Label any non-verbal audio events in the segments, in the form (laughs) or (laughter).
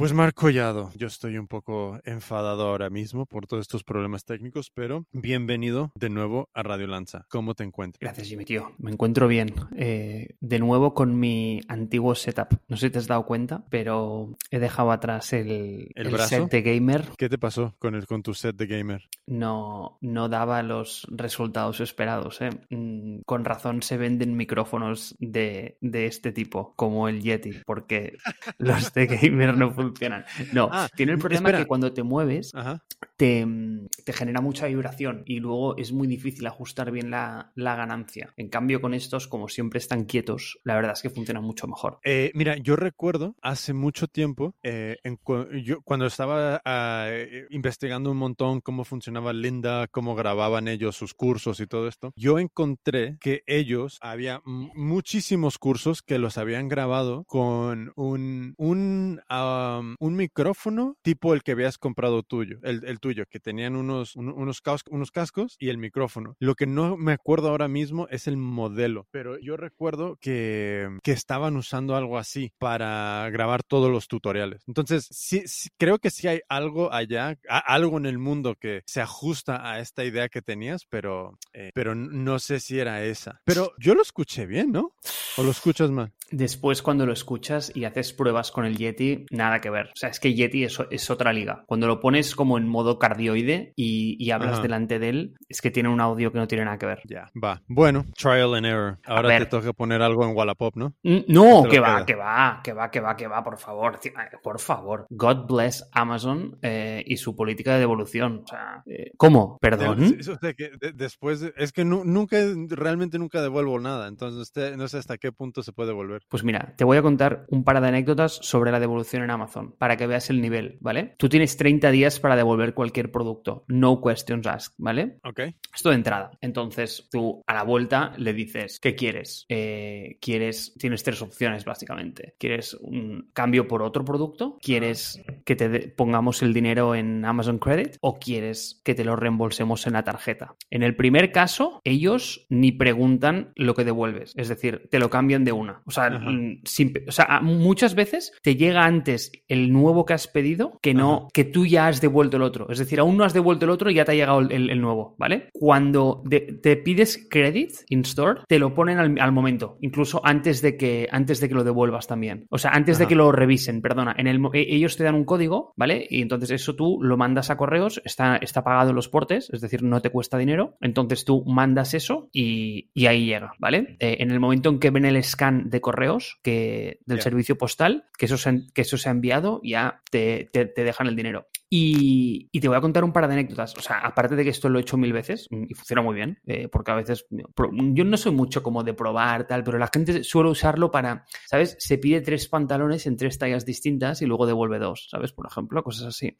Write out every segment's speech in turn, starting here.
Pues Marc Collado, yo estoy un poco enfadado ahora mismo por todos estos problemas técnicos, pero bienvenido de nuevo a Radio Lanza. ¿Cómo te encuentras? Gracias, Jimmy, tío. Me encuentro bien. Eh, de nuevo con mi antiguo setup. No sé si te has dado cuenta, pero he dejado atrás el, ¿El set de gamer. ¿Qué te pasó con, el, con tu set de gamer? No, no daba los resultados esperados. ¿eh? Mm, Con razón se venden micrófonos de, de este tipo, como el Yeti, porque (laughs) los de gamer no funcionan. No, Ah, tiene el problema espera. que cuando te mueves Ajá. Te, mm, te genera mucha vibración y luego es muy difícil ajustar bien la, ganancia. En cambio, con estos, como siempre están quietos, la verdad es que funcionan mucho mejor. Eh, mira, yo recuerdo hace mucho tiempo, eh, cuando estaba ah, eh, investigando un montón cómo funcionaba Linda, cómo grababan ellos sus cursos y todo esto, yo encontré que ellos, había muchísimos cursos que los habían grabado con un, micrófono tipo el que habías comprado tuyo, el tuyo, que tenían unos, un- unos, unos cascos y el micrófono. Lo que no me acuerdo ahora mismo es el modelo, pero yo recuerdo que, que estaban usando algo así para grabar todos los tutoriales. Entonces, sí, creo que sí hay algo allá, algo en el mundo que se ajusta a esta idea que tenías, pero, eh, pero no sé si era esa. Pero yo lo escuché bien, ¿no? ¿O lo escuchas mal? Después, cuando lo escuchas y haces pruebas con el Yeti, nada que ver. O sea, es que Yeti es, es otra liga. Cuando lo pones como en modo cardioide y, y hablas Ajá. delante de él, es que tiene un audio que no tiene nada que ver. Ya, va. Bueno, trial and error. Ahora te toca poner algo en Wallapop, ¿no? No, que va, queda. que va, que va, que va, que va, por favor, eh, por favor. God bless Amazon eh, y su política de devolución. O sea, eh, ¿cómo? ¿Perdón? Sí, o sea, que de- después, de- es que nu- nunca, realmente nunca devuelvo nada, entonces usted- no sé hasta qué punto se puede devolver. Pues mira, te voy a contar un par de anécdotas sobre la devolución en Amazon para que veas el nivel, ¿vale? Tú tienes 30 días para devolver cualquier producto. No questions asked, ¿vale? Ok. Esto de entrada. Entonces tú a la vuelta le dices, ¿qué quieres? Eh, ¿Quieres? Tienes tres opciones básicamente. ¿Quieres un cambio por otro producto? ¿Quieres que te pongamos el dinero en Amazon Credit? ¿O quieres que te lo reembolsemos en la tarjeta? En el primer caso, ellos ni preguntan lo que devuelves. Es decir, te lo cambian de una. O sea, mm, sin pe- o sea, a- muchas veces te llega antes el nuevo que has pedido que no Ajá. que tú ya has devuelto el otro. Es decir, aún no has devuelto el otro y ya te ha llegado el, nuevo, ¿vale? Cuando de- te pides credit in store, te lo ponen al, al momento, incluso antes de que antes de que lo devuelvas también. O sea, antes de que lo revisen, perdona. En el, mo- e- ellos te dan un código, ¿vale? Y entonces eso tú lo mandas a correos, está, está pagado en los portes, es decir, no te cuesta dinero. Entonces tú mandas eso y, y ahí llega, ¿vale? Eh, en el momento en que ven el scan de correos que, del servicio postal, que eso, se, que eso se ha enviado, ya te, te- te dejan el dinero. Y, y te voy a contar un par de anécdotas. O sea, aparte de que esto lo he hecho mil veces mm, y funciona muy bien, eh, porque a veces yo no soy mucho como de probar tal, pero la gente suele usarlo para, ¿sabes? Se pide tres pantalones en tres tallas distintas y luego devuelve dos, ¿sabes? Por ejemplo, cosas así.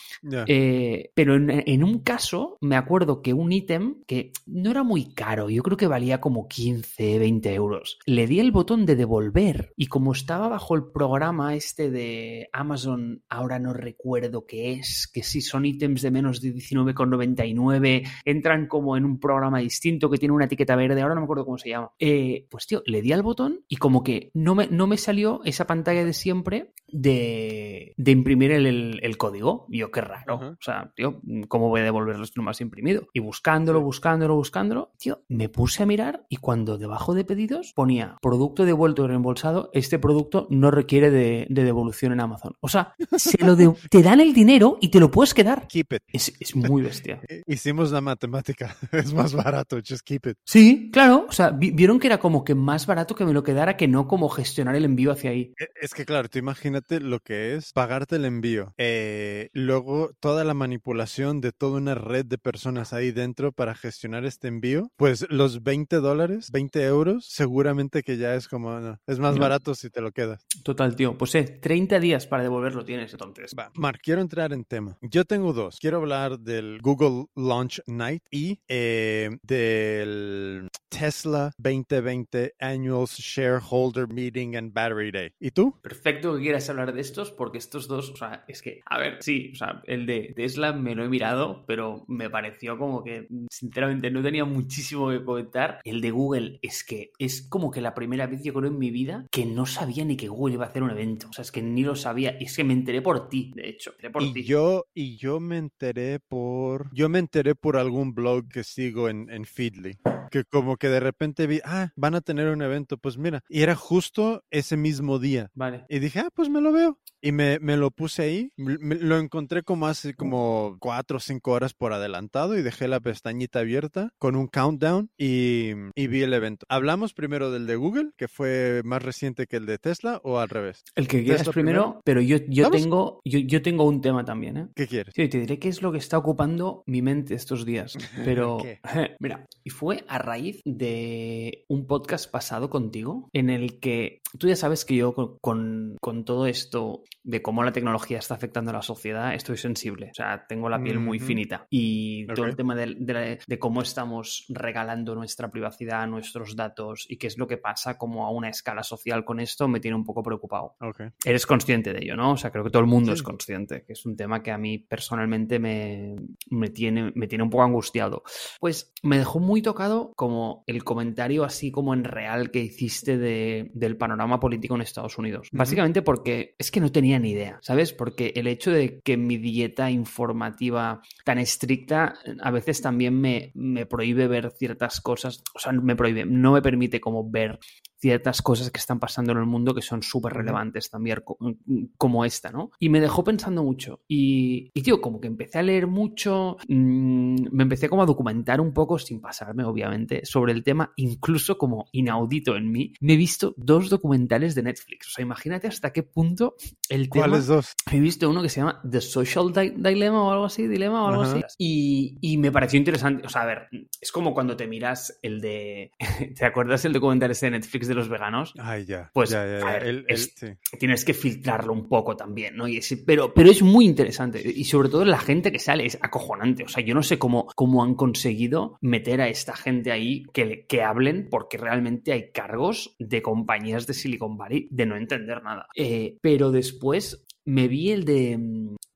Eh, pero en, en un caso, me acuerdo que un ítem que no era muy caro, yo creo que valía como 15, 20 euros. Le di el botón de devolver y como estaba bajo el programa este de Amazon, ahora no recuerdo qué es, que si son ítems de menos de 19,99, entran como en un programa distinto que tiene una etiqueta verde, ahora no me acuerdo cómo se llama. Eh, pues tío, le di al botón y como que no me, no me salió esa pantalla de siempre de, de imprimir el, el- el código. Y yo, qué raro. O sea, tío, ¿cómo voy a devolverlo si no me has imprimido? Y buscándolo, buscándolo, buscándolo, tío, me puse a mirar y cuando debajo de pedidos ponía producto devuelto y reembolsado, este producto no requiere de, de devolución en Amazon. O sea, se lo de- te dan el dinero y te lo puedes quedar. Keep it. Es, es muy bestia. (laughs) Eh, Hicimos la matemática. (laughs) Es más barato. Just keep it. Sí, claro. O sea, vi- vieron que era como que más barato que me lo quedara que no como gestionar el envío hacia ahí. E- Es que claro, tú imagínate lo que es pagarte el envío. Eh, luego toda la manipulación de toda una red de personas ahí dentro para gestionar este envío. Pues los 20 dólares, 20 euros, seguramente que ya es como, no, es más No. barato si te lo quedas. Total, tío. Pues eh, 30 días para devolverlo tienes entonces. Va, Mark, quiero entrar en tema. Yo tengo dos. Quiero hablar del Google Launch Night y eh, del Tesla 2020 Annual Shareholder Meeting and Battery Day. ¿Y tú? Perfecto que quieras hablar de estos porque estos dos, o sea, es que, a ver, sí, o sea, el de Tesla me lo he mirado, pero me pareció como que, sinceramente, no tenía muchísimo que comentar. El de Google es que es como que la primera vez yo creo en mi vida que no sabía ni que Google iba a hacer un evento. O sea, es que ni lo sabía. Y es que me enteré por ti, de hecho. Por y ti. yo, y yo me enteré por. Yo me enteré por algún blog que sigo en, en Feedly. Que como que de repente vi, ah, van a tener un evento. Pues mira, y era justo ese mismo día. Vale. Y dije, ah, pues me lo veo. Y me, me lo puse ahí. Me, lo encontré como hace como cuatro o cinco horas por adelantado y dejé la pestañita abierta con un countdown y, y vi el evento. Hablamos primero del de Google, que fue más reciente que el de Tesla, o al revés. El que quieras primero, pero yo, yo tengo, yo, yo, tengo un tema también, ¿eh? ¿Qué quieres? Sí, te diré qué es lo que está ocupando mi mente estos días. (laughs) Pero, (laughs) mira, y fue a raíz de un podcast pasado contigo en el que tú ya sabes que yo con, con todo esto de cómo la tecnología está afectando a la sociedad, estoy sensible. O sea, tengo la piel muy finita. Y todo el tema de, de, cómo estamos regalando nuestra privacidad, nuestros datos y qué es lo que pasa como a una escala social con esto, me tiene un poco preocupado. Eres consciente de ello, ¿no? O sea, creo que todo el mundo es consciente, que es un tema que a mí personalmente me, me, tiene, me tiene un poco angustiado. Pues me dejó muy tocado como el comentario así como en real que hiciste de, del panorama político en Estados Unidos. Básicamente porque es que no tenía ni idea, ¿sabes? Porque el hecho de que mi dieta informativa tan estricta a veces también me, me prohíbe ver ciertas cosas, o sea, me prohíbe, no me permite como ver ciertas cosas que están pasando en el mundo que son súper relevantes también, mm, como esta, ¿no? Y me dejó pensando mucho. Y, y, tío, como que empecé a leer mucho, mmm, me empecé como a documentar un poco, sin pasarme, obviamente, sobre el tema, incluso como inaudito en mí. Me he visto dos documentales de Netflix. O sea, imagínate hasta qué punto el tema... ¿Cuáles dos? He visto uno que se llama The Social Dilemma o algo así, Dilema o algo así. Y, y me pareció interesante. O sea, a ver, es como cuando te miras el de... (laughs) ¿Te acuerdas el documental ese de Netflix de los veganos? Ay, ya. Pues ya, ya, ya. Ver, el, es, sí. tienes que filtrarlo un poco también, ¿no? Y pero, pero es muy interesante. Y sobre todo la gente que sale es acojonante. O sea, yo no sé cómo, cómo han conseguido meter a esta gente ahí que, que hablen, porque realmente hay cargos de compañías de Silicon Valley de no entender nada. Eh, pero después me vi el de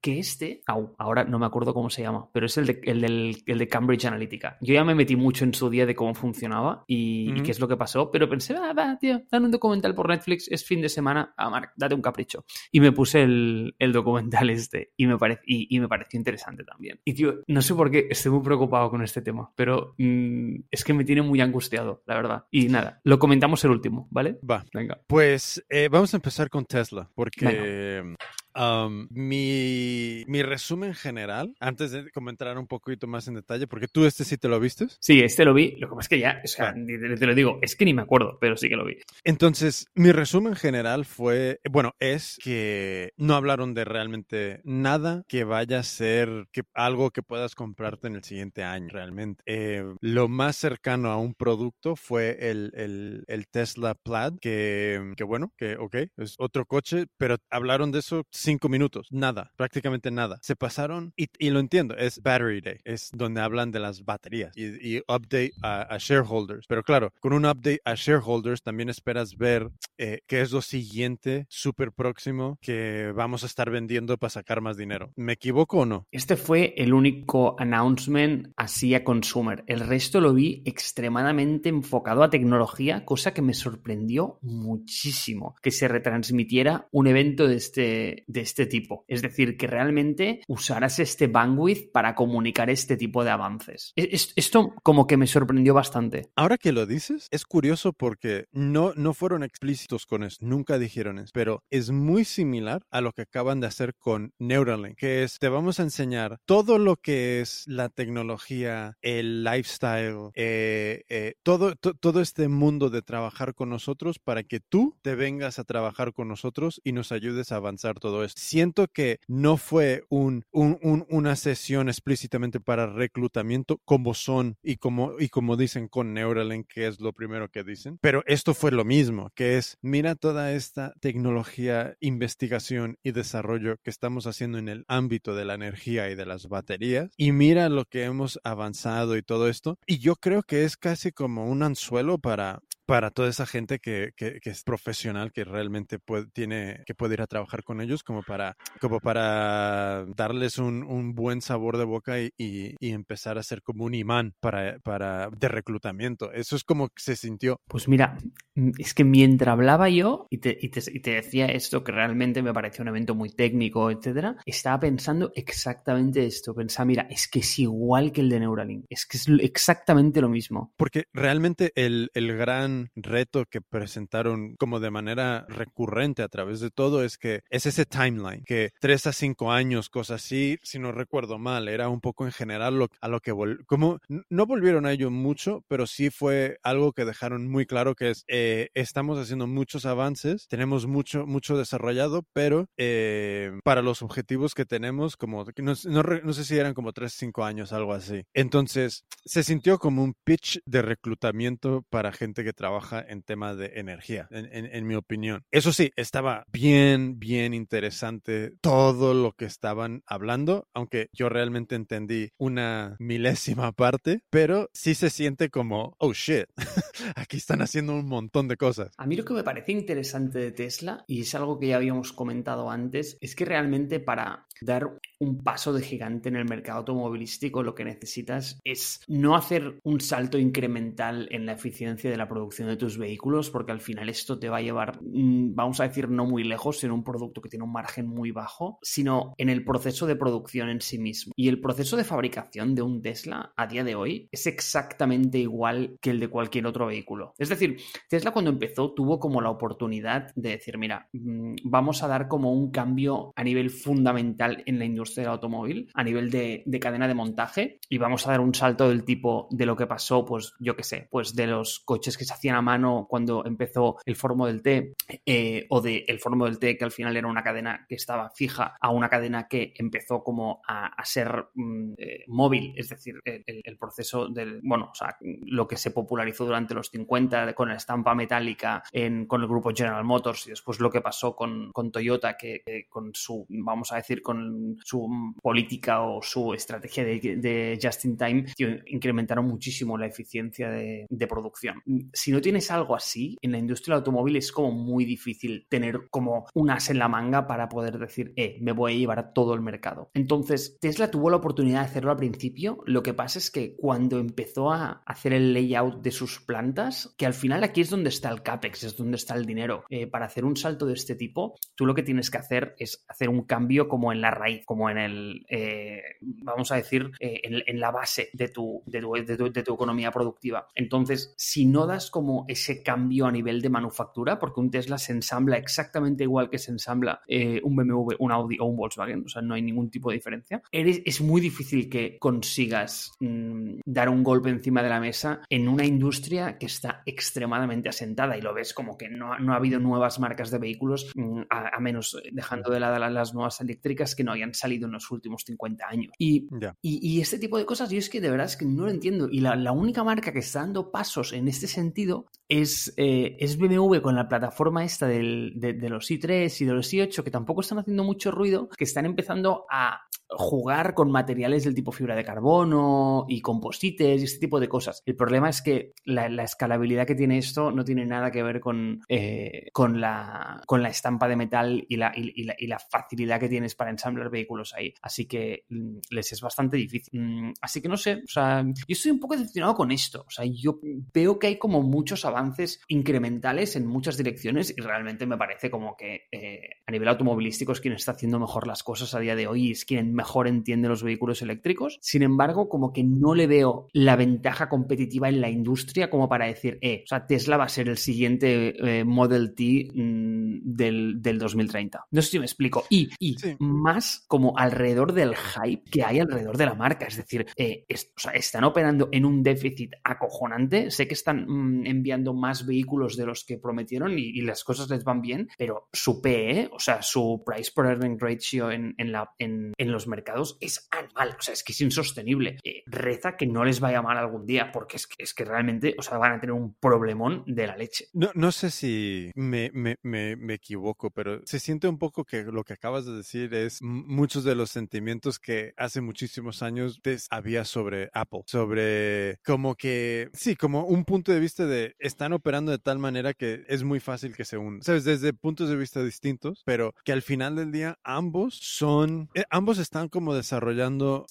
que este, au, ahora no me acuerdo cómo se llama, pero es el de, el, del, el de Cambridge Analytica. Yo ya me metí mucho en su día de cómo funcionaba y, uh -huh. y qué es lo que pasó, pero pensé, ah, va, tío, dan un documental por Netflix, es fin de semana, ah, Marc, date un capricho. Y me puse el, el documental este y me, pare, y, y, me pareció interesante también. Y, tío, no sé por qué estoy muy preocupado con este tema, pero mmm, es que me tiene muy angustiado, la verdad. Y nada, lo comentamos el último, ¿vale? Va. Venga. Pues eh, vamos a empezar con Tesla, porque... Venga. Um, mi, mi, resumen general, antes de comentar un poquito más en detalle, porque tú este sí te lo viste. Sí, este lo vi. Lo que pasa es que ya, o sea, te, te, lo digo, es que ni me acuerdo, pero sí que lo vi. Entonces, mi resumen general fue, bueno, es que no hablaron de realmente nada que vaya a ser que, algo que puedas comprarte en el siguiente año, realmente. Eh, lo más cercano a un producto fue el, el, el Tesla Plaid, que, que bueno, que ok, es otro coche, pero hablaron de eso cinco minutos, nada, prácticamente nada. Se pasaron, y, lo entiendo, es Battery Day, es donde hablan de las baterías y, update a, a, shareholders. Pero claro, con un update a shareholders también esperas ver eh, qué es lo siguiente, súper próximo, que vamos a estar vendiendo para sacar más dinero. ¿Me equivoco o no? Este fue el único announcement así a consumer. El resto lo vi extremadamente enfocado a tecnología, cosa que me sorprendió muchísimo que se retransmitiera un evento de este, de este tipo. Es decir, que realmente usaras este bandwidth para comunicar este tipo de avances. Esto como que me sorprendió bastante. Ahora que lo dices, es curioso porque no, no fueron explícitos con eso, nunca dijeron eso, pero es muy similar a lo que acaban de hacer con Neuralink, que es, te vamos a enseñar todo lo que es la tecnología, el lifestyle, eh, eh, todo, to, todo este mundo de trabajar con nosotros para que tú te vengas a trabajar con nosotros y nos ayudes a avanzar todo esto. Siento que no fue un, una sesión explícitamente para reclutamiento como son y como, y como dicen con Neuralink, que es lo primero que dicen, pero esto fue lo mismo, que es, mira toda esta tecnología, investigación y desarrollo que estamos haciendo en el ámbito de la energía y de las baterías, y mira lo que hemos avanzado y todo esto, y yo creo que es casi como un anzuelo para para toda esa gente que, que, es profesional, que realmente puede, tiene, que puede ir a trabajar con ellos, como para, como para darles un, un buen sabor de boca y, y, empezar a ser como un imán para, para, de reclutamiento. Eso es como se sintió. Pues mira, mm, es que mientras hablaba yo y te, y te, y te decía esto, que realmente me pareció un evento muy técnico, etcétera, estaba pensando exactamente esto. Pensaba, mira, es que es igual que el de Neuralink, es que es exactamente lo mismo. Porque realmente el, el gran reto que presentaron como de manera recurrente a través de todo es que es ese timeline, que tres a cinco años, cosas así, si no recuerdo mal, era un poco en general lo, a lo que como no volvieron a ello mucho, pero sí fue algo que dejaron muy claro que es eh, estamos haciendo muchos avances, tenemos mucho mucho desarrollado, pero eh, para los objetivos que tenemos, como no, no, no sé si eran como tres cinco años, algo así. Entonces se sintió como un pitch de reclutamiento para gente que trabaja en tema de energía, en, mi opinión. Eso sí, estaba bien, bien interesante todo lo que estaban hablando, aunque yo realmente entendí una milésima parte, pero sí se siente como, oh shit, (laughs) aquí están haciendo un montón de cosas. A mí lo que me parece interesante de Tesla, y es algo que ya habíamos comentado antes, es que realmente para dar un paso de gigante en el mercado automovilístico lo que necesitas es no hacer un salto incremental en la eficiencia de la producción de tus vehículos, porque al final esto te va a llevar, mm, vamos a decir, no muy lejos en un producto que tiene un margen muy bajo, sino en el proceso de producción en sí mismo. Y el proceso de fabricación de un Tesla a día de hoy es exactamente igual que el de cualquier otro vehículo. Es decir, Tesla cuando empezó tuvo como la oportunidad de decir, mira, mm, vamos a dar como un cambio a nivel fundamental en la industria del automóvil, a nivel de, de cadena de montaje, y vamos a dar un salto del tipo de lo que pasó, pues yo qué sé, pues de los coches que se hacían a mano cuando empezó el Formo del T eh, o de el Formo del T que al final era una cadena que estaba fija a una cadena que empezó como a, ser mm, eh, móvil, es decir, el, proceso del, bueno, o sea, lo que se popularizó durante los 50 con la estampa metálica en, con el grupo General Motors y después lo que pasó con, con Toyota que, con su, vamos a decir, con su política o su estrategia de, just in time incrementaron muchísimo la eficiencia de, producción. Si no tienes algo así, en la industria del automóvil es como muy difícil tener como un as en la manga para poder decir, eh, me voy a llevar todo el mercado. Entonces, Tesla tuvo la oportunidad de hacerlo al principio. Lo que pasa es que cuando empezó a hacer el layout de sus plantas, que al final aquí es donde está el CAPEX, es donde está el dinero. Eh, para hacer un salto de este tipo, tú lo que tienes que hacer es hacer un cambio como en la raíz, como en el, eh, vamos a decir, en, la base de tu, de tu, de tu economía productiva. Entonces, si no das como ese cambio a nivel de manufactura, porque un Tesla se ensambla exactamente igual que se ensambla eh, un BMW, un Audi o un Volkswagen, o sea, no hay ningún tipo de diferencia. Eres, es muy difícil que consigas mm, dar un golpe encima de la mesa en una industria que está extremadamente asentada y lo ves como que no, no ha habido nuevas marcas de vehículos, mm, a, menos dejando de lado las nuevas eléctricas que no hayan salido en los últimos 50 años. Y, y, este tipo de cosas yo es que de verdad es que no lo entiendo. Y la, la única marca que está dando pasos en este sentido es, eh, es BMW con la plataforma esta de, de, los i3 y de los i8 que tampoco están haciendo mucho ruido, que están empezando a jugar con materiales del tipo fibra de carbono y composites y este tipo de cosas. El problema es que la, escalabilidad que tiene esto no tiene nada que ver con, eh, con, la, con la estampa de metal y la, y, la, facilidad que tienes para ensamblar vehículos ahí. Así que mm, les es bastante difícil. Mm, así que no sé, o sea, yo estoy un poco decepcionado con esto. O sea, yo veo que hay como muchos avances incrementales en muchas direcciones y realmente me parece como que eh, a nivel automovilístico es quien está haciendo mejor las cosas a día de hoy y es quien mejor entiende los vehículos eléctricos. Sin embargo, como que no le veo la ventaja competitiva en la industria como para decir, eh, o sea, Tesla va a ser el siguiente eh, Model T mm, del, 2030. No sé si me explico. Y, y más como alrededor del hype que hay alrededor de la marca. Es decir, eh, están operando en un déficit acojonante. Sé que están mm, enviando más vehículos de los que prometieron y, las cosas les van bien, pero su PE, o sea, su Price per Earning Ratio en, la, en, los mercados es anual. O sea, es que es insostenible. Eh, reza que no les vaya mal algún día, porque es que, es que realmente, o sea, van a tener un problemón de la leche. No, no sé si me, me, me, equivoco, pero se siente un poco que lo que acabas de decir es muchos de los sentimientos que hace muchísimos años había sobre Apple, sobre como que, sí, como un punto de vista de están operando de tal manera que es muy fácil que se unan, sabes, desde puntos de vista distintos, pero que al final del día ambos son, eh, ambos están como desarrollando,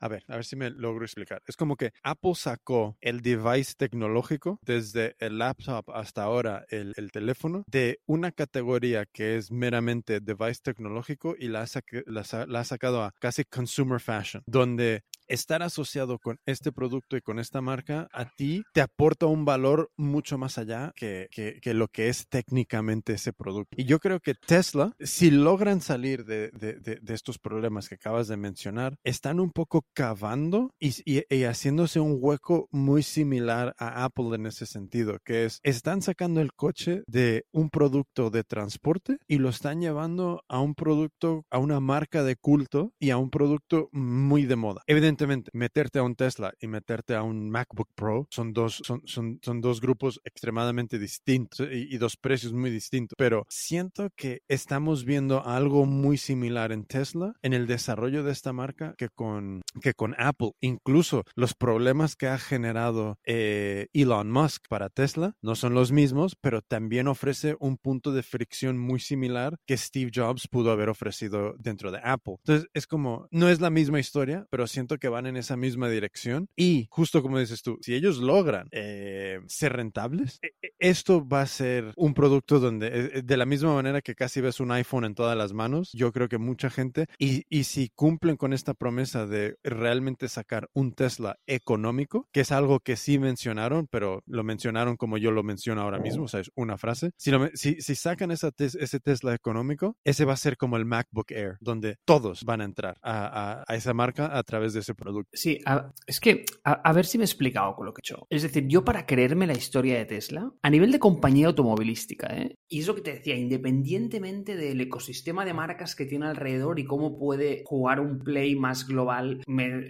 a ver, a ver si me logro explicar. Es como que Apple sacó el device tecnológico desde el laptop hasta ahora el, el teléfono de una categoría que es meramente device tecnológico y la ha, la ha sacado a casi consumer fashion, donde estar asociado con este producto y con esta marca a ti te aporta un valor mucho más allá que, que, lo que es técnicamente ese producto. Y yo creo que Tesla, si logran salir de, de, de, estos problemas que acabas de mencionar, están un poco cavando y, y, haciéndose un hueco muy similar a Apple en ese sentido, que es, están sacando el coche de un producto de transporte y lo están llevando a un producto, a una marca de culto y a un producto muy de moda. Evidentemente, evidentemente, meterte a un Tesla y meterte a un MacBook Pro son dos, son, son, son dos grupos extremadamente distintos y, y, dos precios muy distintos. Pero siento que estamos viendo algo muy similar en Tesla, en el desarrollo de esta marca, que con, que con Apple. Incluso los problemas que ha generado eh, Elon Musk para Tesla no son los mismos, pero también ofrece un punto de fricción muy similar que Steve Jobs pudo haber ofrecido dentro de Apple. Entonces, es como, no es la misma historia, pero siento que van en esa misma dirección. Y justo como dices tú, si ellos logran eh, ser rentables, e, e, esto va a ser un producto donde, eh, de la misma manera que casi ves un iPhone en todas las manos, yo creo que mucha gente, y, y si cumplen con esta promesa de realmente sacar un Tesla económico, que es algo que sí mencionaron, pero lo mencionaron como yo lo menciono ahora mismo, o sea, es una frase. Si, si, si sacan esa ese Tesla económico, ese va a ser como el MacBook Air, donde todos van a entrar a, a, a esa marca a través de ese producto. Sí, es que a, ver si me he explicado con lo que he hecho. Es decir, yo para creerme la historia de Tesla, a nivel de compañía automovilística, ¿eh? y es lo que te decía, independientemente del ecosistema de marcas que tiene alrededor y cómo puede jugar un play más global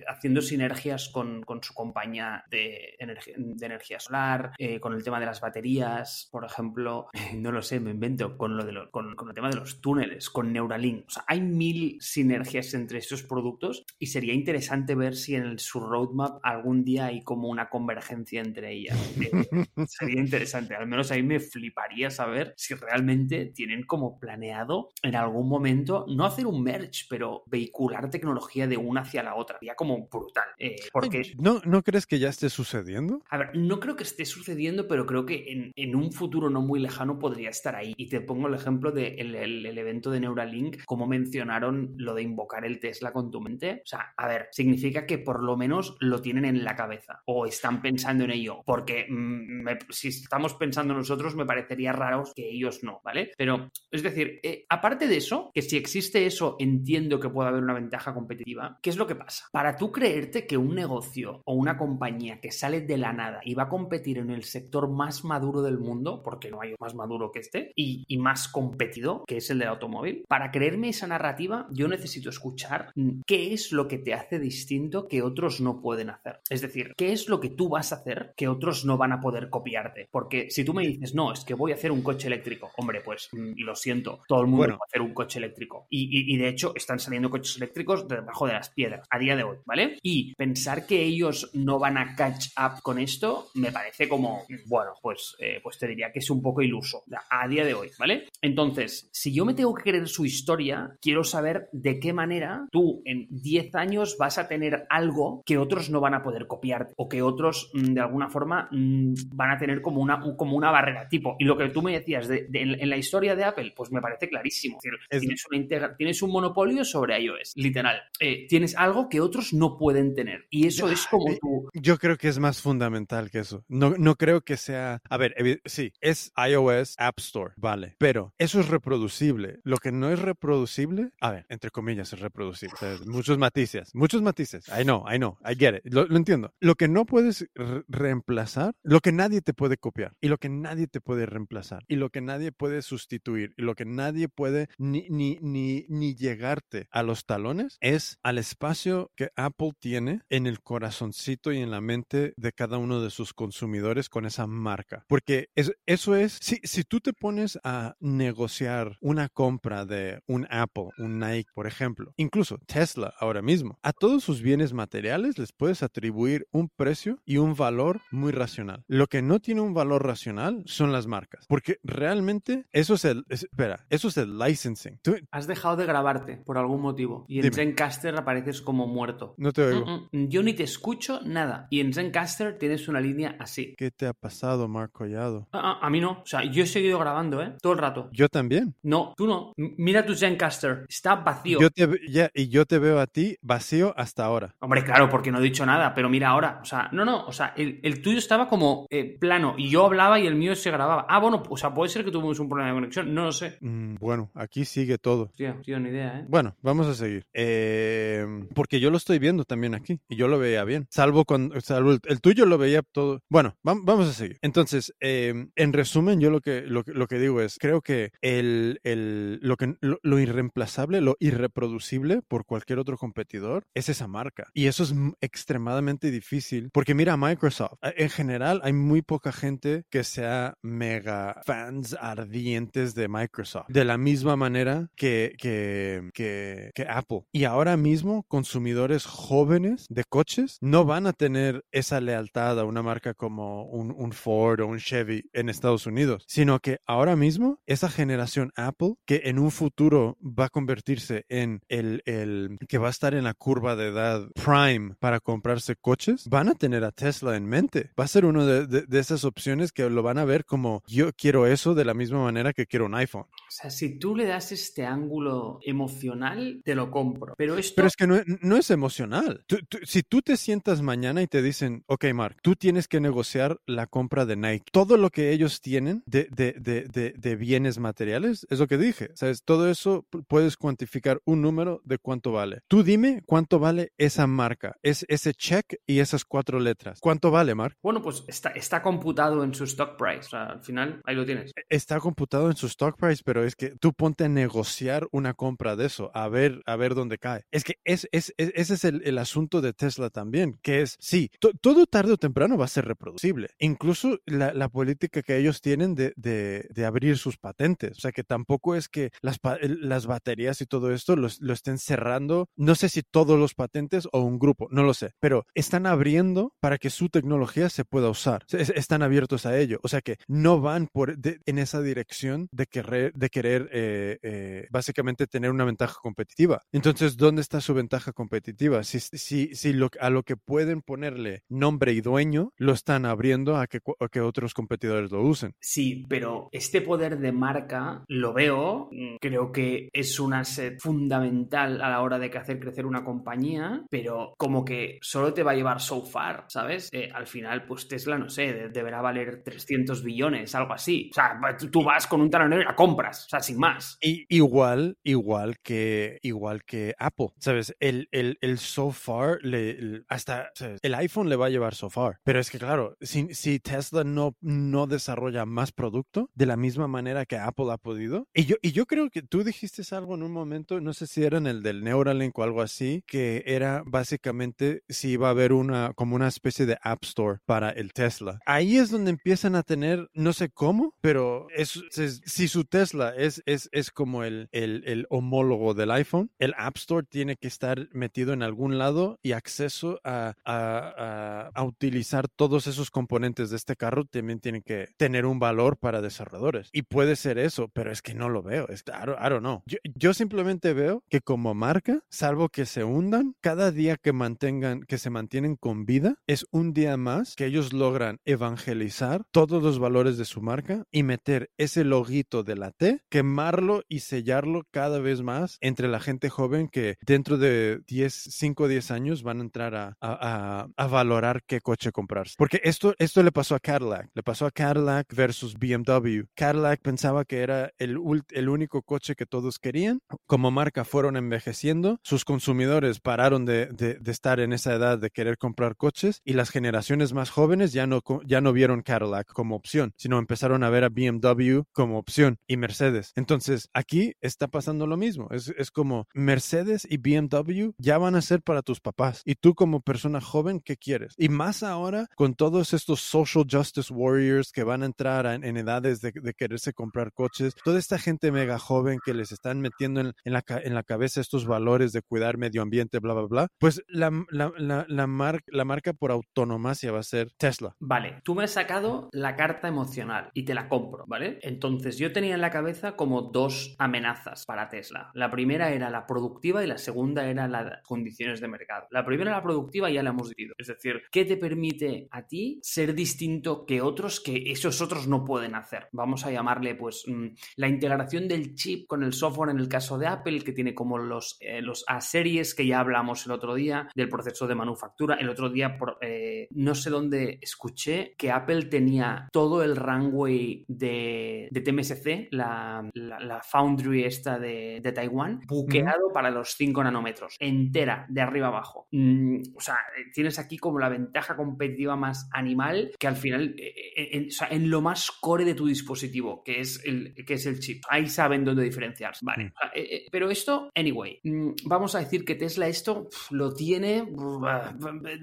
haciendo sinergias con, su compañía de, energía, solar, eh, con el tema de las baterías, por ejemplo, (laughs) no lo sé, me invento, con, lo de con el tema de los túneles, con Neuralink. O sea, hay mil sinergias entre estos productos y sería interesante ver si en su roadmap algún día hay como una convergencia entre ellas. (laughs) sería interesante, al menos ahí me fliparía saber si realmente tienen como planeado en algún momento no hacer un merge, pero vehicular tecnología de una hacia la otra. Sería como brutal. Eh, porque... ¿No, ¿No crees que ya esté sucediendo? A ver, no creo que esté sucediendo, pero creo que en, en un futuro no muy lejano podría estar ahí. Y te pongo el ejemplo del de el, el evento de Neuralink, como mencionaron lo de invocar el Tesla con tu mente. O sea, a ver, significa que por lo menos lo tienen en la cabeza o están pensando en ello, porque mm, si estamos pensando nosotros me parecería raro que ellos no, ¿vale? Pero es decir, eh, aparte de eso, que si existe eso entiendo que puede haber una ventaja competitiva, ¿qué es lo que pasa? Para tú creerte que un negocio o una compañía que sale de la nada y va a competir en el sector más maduro del mundo, porque no hay más maduro que este, y, y más competido, que es el del automóvil, para creerme esa narrativa yo necesito escuchar mm, qué es lo que te hace distinto que otros no pueden hacer. Es decir, ¿qué es lo que tú vas a hacer que otros no van a poder copiarte? Porque si tú me dices, no, es que voy a hacer un coche eléctrico, hombre, pues mm, lo siento, todo el mundo va a hacer un coche eléctrico. Y, de hecho están saliendo coches eléctricos debajo de las piedras a día de hoy, ¿vale? Y pensar que ellos no van a catch up con esto me parece como, bueno, pues, eh, pues te diría que es un poco iluso a día de hoy, ¿vale? Entonces, si yo me tengo que creer su historia, quiero saber de qué manera tú en 10 años vas a tener tener algo que otros no van a poder copiar o que otros mm, de alguna forma mm, van a tener como una, como una barrera tipo. Y lo que tú me decías de, en, la historia de Apple, pues me parece clarísimo. tienes, una tienes un monopolio sobre iOS, literal. Eh, tienes algo que otros no pueden tener. Y eso es como eh, Yo creo que es más fundamental que eso. No, no creo que sea... A ver, sí, es iOS App Store, vale. Pero eso es reproducible. Lo que no es reproducible, a ver, entre comillas es reproducible. muchos matices, muchos matices. I know, I know, I get it. Lo, entiendo. Lo que no puedes reemplazar, lo que nadie te puede copiar y lo que nadie te puede reemplazar y lo que nadie puede sustituir y lo que nadie puede ni, ni, ni, ni llegarte a los talones es al espacio que Apple tiene en el corazoncito y en la mente de cada uno de sus consumidores con esa marca. Porque eso es, si, si tú te pones a negociar una compra de un Apple, un Nike, por ejemplo, incluso Tesla ahora mismo, a todos sus bienes materiales les puedes atribuir un precio y un valor muy racional. Lo que no tiene un valor racional son las marcas, porque realmente eso es el, espera, eso es el licensing. Has dejado de grabarte por algún motivo y en Zencaster apareces como muerto. No te oigo. Mm, mm, yo ni te escucho nada y en Zencaster tienes una línea así. ¿Qué te ha pasado, Marco Collado? Ah, ah, a mí no, o sea, yo he seguido grabando, ¿eh? Todo el rato. Yo también. No, tú no. Mira tu Zencaster, está vacío. Yo te, ya, y yo te veo a ti vacío hasta ahora. Hombre, claro, porque no he dicho nada, pero mira ahora, o sea, no, no, o sea, el, tuyo estaba como eh, plano y yo hablaba y el mío se grababa. Ah, bueno, o sea, puede ser que tuvimos un problema de conexión, no lo sé. Mm, bueno, aquí sigue todo. Tío, tío, ni idea, ¿eh? Bueno, vamos a seguir. Em, porque yo lo estoy viendo también aquí y yo lo veía bien, salvo cuando, salvo el, tuyo lo veía todo. Bueno, vamos a seguir. Entonces, em, en resumen, yo lo que, lo, que digo es, creo que el, el lo, que, lo irreemplazable, lo irreproducible por cualquier otro competidor es esa marca. Y eso es extremadamente difícil porque mira Microsoft, en general hay muy poca gente que sea mega fans ardientes de Microsoft. De la misma manera que, que, que, que Apple. Y ahora mismo consumidores jóvenes de coches no van a tener esa lealtad a una marca como un, un Ford o un Chevy en Estados Unidos, sino que ahora mismo esa generación Apple, que en un futuro va a convertirse en el, el que va a estar en la curva de edad prime para comprarse coches, van a tener a Tesla en mente. Va a ser una de, de, esas opciones que lo van a ver como yo quiero eso de la misma manera que quiero un iPhone. O sea, si tú le das este ángulo emocional, te lo compro. Pero esto... Pero es que no, no es emocional. si tú te sientas mañana y te dicen, ok, Mark, tú tienes que negociar la compra de Nike, todo lo que ellos tienen de, de, de, de bienes materiales, es lo que dije. ¿Sabes? Todo eso puedes cuantificar un número de cuánto vale. Tú dime cuánto vale esa marca, es ese check y esas cuatro letras. ¿Cuánto vale, Mark? Bueno, pues está, está computado en su stock price. O sea, al final, ahí lo tienes. E, está computado en su stock price, pero es que tú ponte a negociar una compra de eso, a ver, a ver dónde cae. Es que es, es, ese es el, el, asunto de Tesla también, que es, sí, todo tarde o temprano va a ser reproducible. Incluso la, la política que ellos tienen de, de, de, abrir sus patentes. O sea, que tampoco es que las, las baterías y todo esto lo, lo estén cerrando. No sé si todos los patentes o un grupo, no lo sé, pero están abriendo para que su tecnología se pueda usar. Están abiertos a ello. O sea que no van por en esa dirección de querer, de querer eh, eh, básicamente tener una ventaja competitiva. Entonces, ¿dónde está su ventaja competitiva? Si, si, si a lo que pueden ponerle nombre y dueño, lo están abriendo a que, otros competidores lo usen. Sí, pero este poder de marca lo veo, mm, creo que es un asset fundamental a la hora de hacer crecer una compañía, pero como que solo te va a llevar so far, ¿sabes? Eh, al final, pues Tesla, no sé, deberá valer 300 billones, algo así. O sea, tú vas con un talonero y la compras, o sea, sin más. Y, igual, igual que, igual que Apple, ¿sabes? El, el, el so far, le, hasta el iPhone le va a llevar so far. Pero es que, claro, si, si Tesla no, no desarrolla más producto de la misma manera que Apple ha podido, y yo, y yo creo que tú dijiste algo en un momento, no sé si era en el del Neuralink o algo así, que era básicamente si iba a haber una, como una especie de App Store para el Tesla. Ahí es donde empiezan a tener, no sé cómo, pero si su Tesla es, es, es como el, el, el, homólogo del iPhone, el App Store tiene que estar metido en algún lado y acceso a, a, a, utilizar todos esos componentes de este carro también tienen que tener un valor para desarrolladores. Y puede ser eso, pero es que no lo veo. Es, I, don't, know. Yo, yo simplemente veo que como marca, salvo que se hundan, cada día que mantengan, que se mantienen con vida, es un día más que ellos logran evangelizar todos los valores de su marca y meter ese loguito de la T, quemarlo y sellarlo cada vez más entre la gente joven que dentro de 10, 5 o 10 años van a entrar a, valorar qué coche comprarse. Porque esto, esto le pasó a Cadillac, le pasó a Cadillac versus BMW. Cadillac pensaba que era el, el único coche que todos querían. Como marca fueron envejeciendo, sus consumidores pararon de, estar en esa edad de querer comprar coches y las generaciones más jóvenes ya no, ya no vieron Cadillac como opción, sino empezaron a ver a BMW como opción y Mercedes. Entonces, aquí está pasando lo mismo. Es, es como Mercedes y BMW ya van a ser para tus papás. Y tú como persona joven, ¿qué quieres? Y más ahora con todos estos social justice warriors que van a entrar en, edades de, quererse comprar coches, toda esta gente mega joven que les están metiendo en, en, la, en la cabeza estos valores de cuidar medio ambiente, bla, bla, pues la, la, la, la, mar, la marca por autonomacia va a ser Tesla. Vale, tú me has sacado la carta emocional y te la compro, ¿vale? Entonces yo tenía en la cabeza como dos amenazas para Tesla. La primera era la productiva y la segunda era las condiciones de mercado. La primera, la productiva, ya la hemos dicho. Es decir, ¿qué te permite a ti ser distinto que otros que esos otros no pueden hacer? Vamos a llamarle, pues, mmm, la integración del chip con el software en el caso de Apple, que tiene como los, eh, los A-series que ya hablamos el otro día, del proceso de manufactura. El otro día, eh, no sé dónde escuché que Apple tenía todo el runway de, de TMSC, la, la, la, foundry esta de, de Taiwán, buqueado mm. para los 5 nanómetros, entera, de arriba abajo. Mm, o sea, tienes aquí como la ventaja competitiva más animal que al final, eh, en, o sea, en, lo más core de tu dispositivo, que es el, que es el chip. Ahí saben dónde diferenciarse. Vale. Mm. O sea, eh, eh, pero esto, anyway, vamos a decir que Tesla esto lo tiene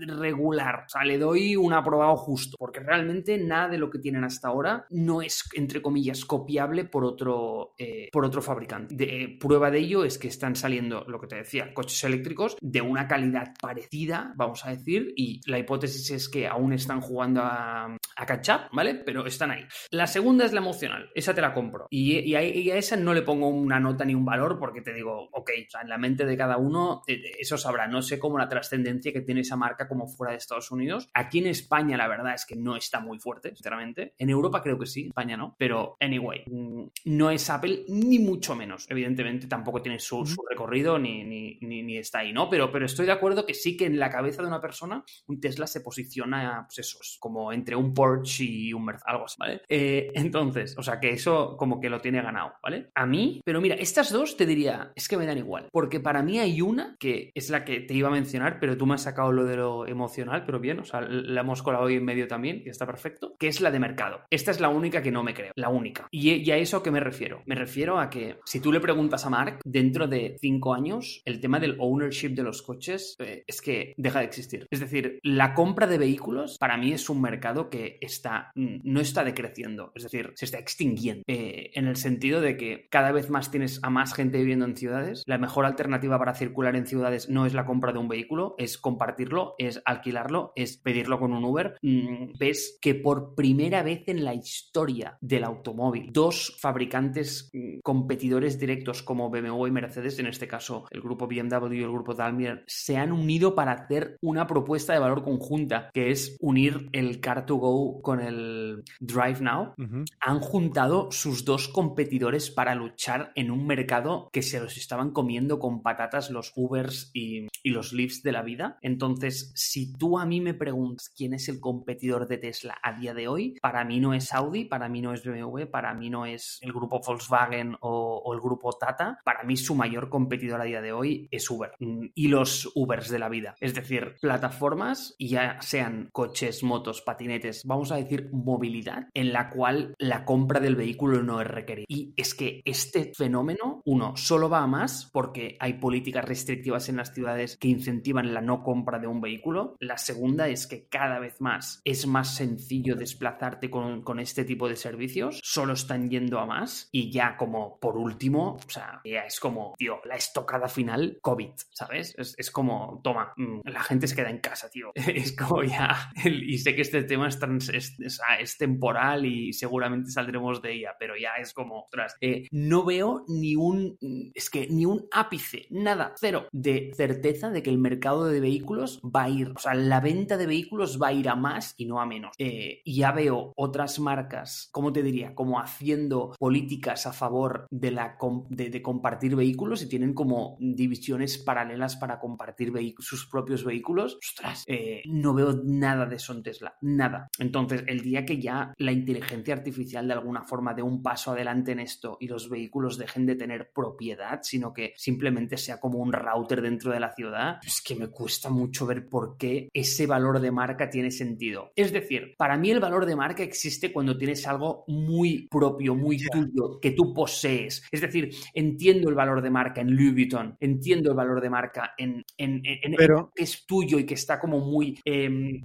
regular. O sea, le doy un aprobado justo, porque realmente nada de lo que tienen hasta ahora no es, entre comillas, copiable por otro, eh, por otro fabricante. Eh, prueba de ello es que están saliendo, lo que te decía, coches eléctricos de una calidad parecida, vamos a decir, y la hipótesis es que aún están jugando a, a catch up, ¿vale? Pero están ahí. La segunda es la emocional, esa te la compro. Y, a, esa no le pongo una nota ni un valor porque te digo, ok, o sea, en la mente de cada uno, eh, eso No sé cómo la trascendencia que tiene esa marca como fuera de Estados Unidos. Aquí en España, la verdad es que no está muy fuerte, sinceramente. En Europa creo que sí, España no. Pero, anyway, mm, no es Apple ni mucho menos. Evidentemente, tampoco tiene su, su recorrido ni, ni, ni, ni, está ahí, ¿no? Pero, pero estoy de acuerdo que sí que en la cabeza de una persona, un Tesla se posiciona, pues eso, como entre un Porsche y un Mercedes, algo así, ¿vale? Eh, entonces, o sea, que eso como que lo tiene ganado, ¿vale? A mí, pero mira, estas dos te diría, es que me dan igual. Porque para mí hay una que es la que te iba a mencionar, pero tú me has sacado lo de lo emocional, pero bien, o sea, la hemos colado hoy en medio también y está perfecto, que es la de mercado. Esta es la única que no me creo, la única. ¿Y, a eso a qué me refiero? Me refiero a que si tú le preguntas a Mark, dentro de cinco años, el tema del ownership de los coches eh, es que deja de existir. Es decir, la compra de vehículos para mí es un mercado que está, no está decreciendo, es decir, se está extinguiendo. Eh, en el sentido de que cada vez más tienes a más gente viviendo en ciudades. La mejor alternativa para circular en ciudades no es la compra de un vehículo, es compartirlo, es alquilarlo, es pedirlo con un Uber. Mm, ves que por primera vez en la historia del automóvil, dos fabricantes mm, competidores directos como BMW y Mercedes, en este caso el grupo BMW y el grupo Daimler, se han unido para hacer una propuesta de valor conjunta, que es unir el Car2Go con el Drive Now. Uh -huh. Han juntado sus dos competidores para luchar en un mercado que se los estaban comiendo con patatas los Ubers y, y los Lyfts de la vida. Entonces, si tú a mí me preguntas quién es el competidor de Tesla a día de hoy, para mí no es Audi, para mí no es BMW, para mí no es el grupo Volkswagen o, o el grupo Tata, para mí su mayor competidor a día de hoy es Uber mm, y los Ubers de la vida. Es decir, plataformas, ya sean coches, motos, patinetes, vamos a decir movilidad, en la cual la compra del vehículo no es requerida. Y es que este fenómeno, uno, solo va a más porque hay políticas restrictivas en las ciudades que incentivan la no compra de un vehículo. La segunda es que cada vez más es más sencillo desplazarte con, con este tipo de servicios, solo están yendo a más y ya como por último, o sea, ya es como, tío, la estocada final, COVID, ¿sabes? Es, es como, toma, mmm, la gente se queda en casa, tío. (laughs) Es como ya, y sé que este tema es, trans, es, es, temporal y seguramente saldremos de ella, pero ya es como, ostras, eh, no veo ni un, es que ni un ápice, nada, cero, de certeza certeza de que el mercado de vehículos va a ir, o sea, la venta de vehículos va a ir a más y no a menos. Eh, ya veo otras marcas, ¿cómo te diría? Como haciendo políticas a favor de, la, de, compartir vehículos y tienen como divisiones paralelas para compartir sus propios vehículos. Ostras, eh, no veo nada de eso en Tesla, nada. Entonces, el día que ya la inteligencia artificial de alguna forma dé un paso adelante en esto y los vehículos dejen de tener propiedad, sino que simplemente sea como un router dentro de la ciudad, es que me cuesta mucho ver por qué ese valor de marca tiene sentido. Es decir, para mí el valor de marca existe cuando tienes algo muy propio, muy tuyo, que tú posees. Es decir, entiendo el valor de marca en Louis Vuitton, entiendo el valor de marca en, en, que es tuyo y que está como muy em,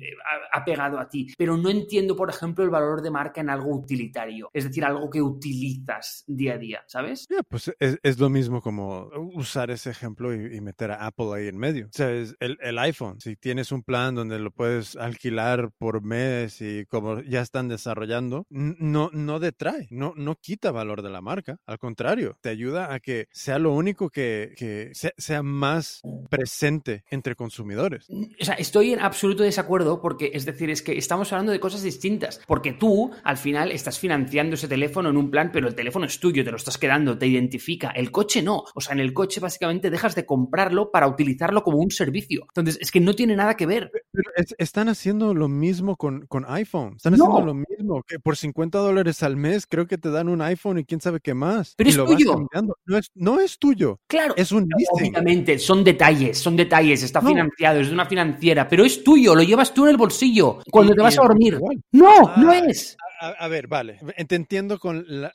apegado a ti, pero no entiendo, por ejemplo, el valor de marca en algo utilitario, es decir, algo que utilizas día a día, ¿sabes? pues es, lo mismo como usar ese ejemplo y, meter a Apple ahí en medio. O sea, es el, el, iPhone, si tienes un plan donde lo puedes alquilar por mes y como ya están desarrollando, no, no detrae, no, no quita valor de la marca, al contrario, te ayuda a que sea lo único que, que sea, más presente entre consumidores. O sea, estoy en absoluto desacuerdo porque, es decir, es que estamos hablando de cosas distintas, porque tú al final estás financiando ese teléfono en un plan, pero el teléfono es tuyo, te lo estás quedando, te identifica, el coche no, o sea, en el coche básicamente dejas de comprarlo para utilizarlo como un servicio. Entonces, es que no tiene nada que ver. Pero están haciendo lo mismo con, con iPhone, están haciendo lo mismo, que por 50 dólares al mes creo que te dan un iPhone y quién sabe qué más. Pero es tuyo. No es, no es tuyo. Claro. Es un Obviamente, son detalles, son detalles, está financiado, es de una financiera, pero es tuyo, lo llevas tú en el bolsillo cuando te vas a dormir. No, no ah, es. A, ver, vale. Te entiendo con la,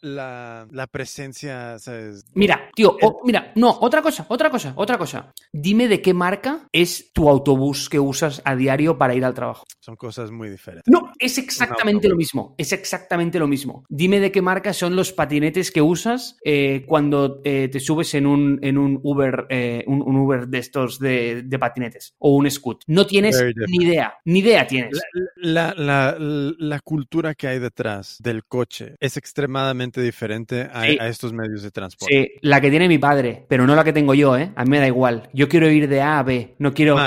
la, presencia, ¿sabes? Mira, tío, mira, no, otra cosa, otra cosa, otra cosa. Dime de qué marca es tu autobús que usas a diario para ir al trabajo. Son cosas muy diferentes. No, es exactamente lo mismo. Es exactamente lo mismo. Dime de qué marca son los patinetes que usas eh, cuando eh, te subes en un, en un Uber, eh, un, Uber de estos de, patinetes o un Scoot. No tienes ni idea, ni idea tienes. La, la, la cultura que hay de detrás del coche es extremadamente diferente a, estos medios de transporte. Sí, la que tiene mi padre, pero no la que tengo yo, ¿eh? A mí me da igual. Yo quiero ir de A a B, no quiero...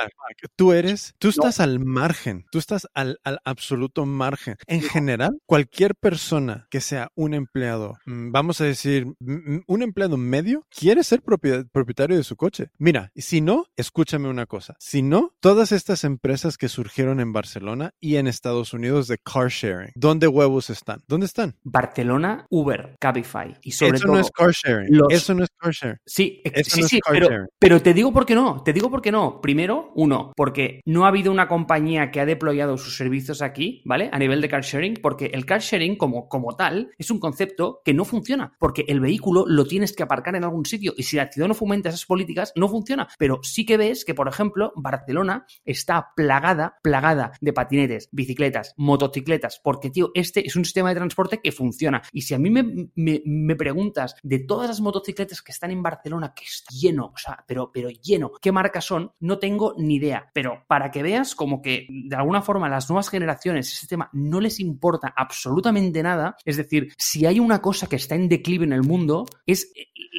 tú eres, tú estás al margen, tú estás al, absoluto margen. En general, cualquier persona que sea un empleado, mm, vamos a decir, un empleado medio, quiere ser propietario de su coche. Mira, si no, escúchame una cosa. Si no, todas estas empresas que surgieron en Barcelona y en Estados Unidos de car sharing, ¿dónde huevos están? ¿Dónde están? Barcelona, Uber, Cabify. Y sobre Eso no es car sharing. Eso no es car sharing. Sí, sí, sí, pero, te digo por qué no. Te digo por qué no. Primero, uno, porque no ha habido una compañía que ha deployado sus servicios aquí, ¿vale? A nivel de car sharing, porque el car sharing como, como tal es un concepto que no funciona, porque el vehículo lo tienes que aparcar en algún sitio y si la ciudad no fomenta esas políticas, no funciona. Pero sí que ves que, por ejemplo, Barcelona está plagada, plagada de patinetes, bicicletas, motocicletas, porque, tío, este es un sistema de transporte que funciona. Y si a mí me, preguntas de todas las motocicletas que están en Barcelona, que está lleno, o sea, pero, pero lleno, qué marcas son, no tengo ni idea. Pero para que veas como que de alguna forma las nuevas generaciones, ese tema no les importa absolutamente nada, es decir, si hay una cosa que está en declive en el mundo, es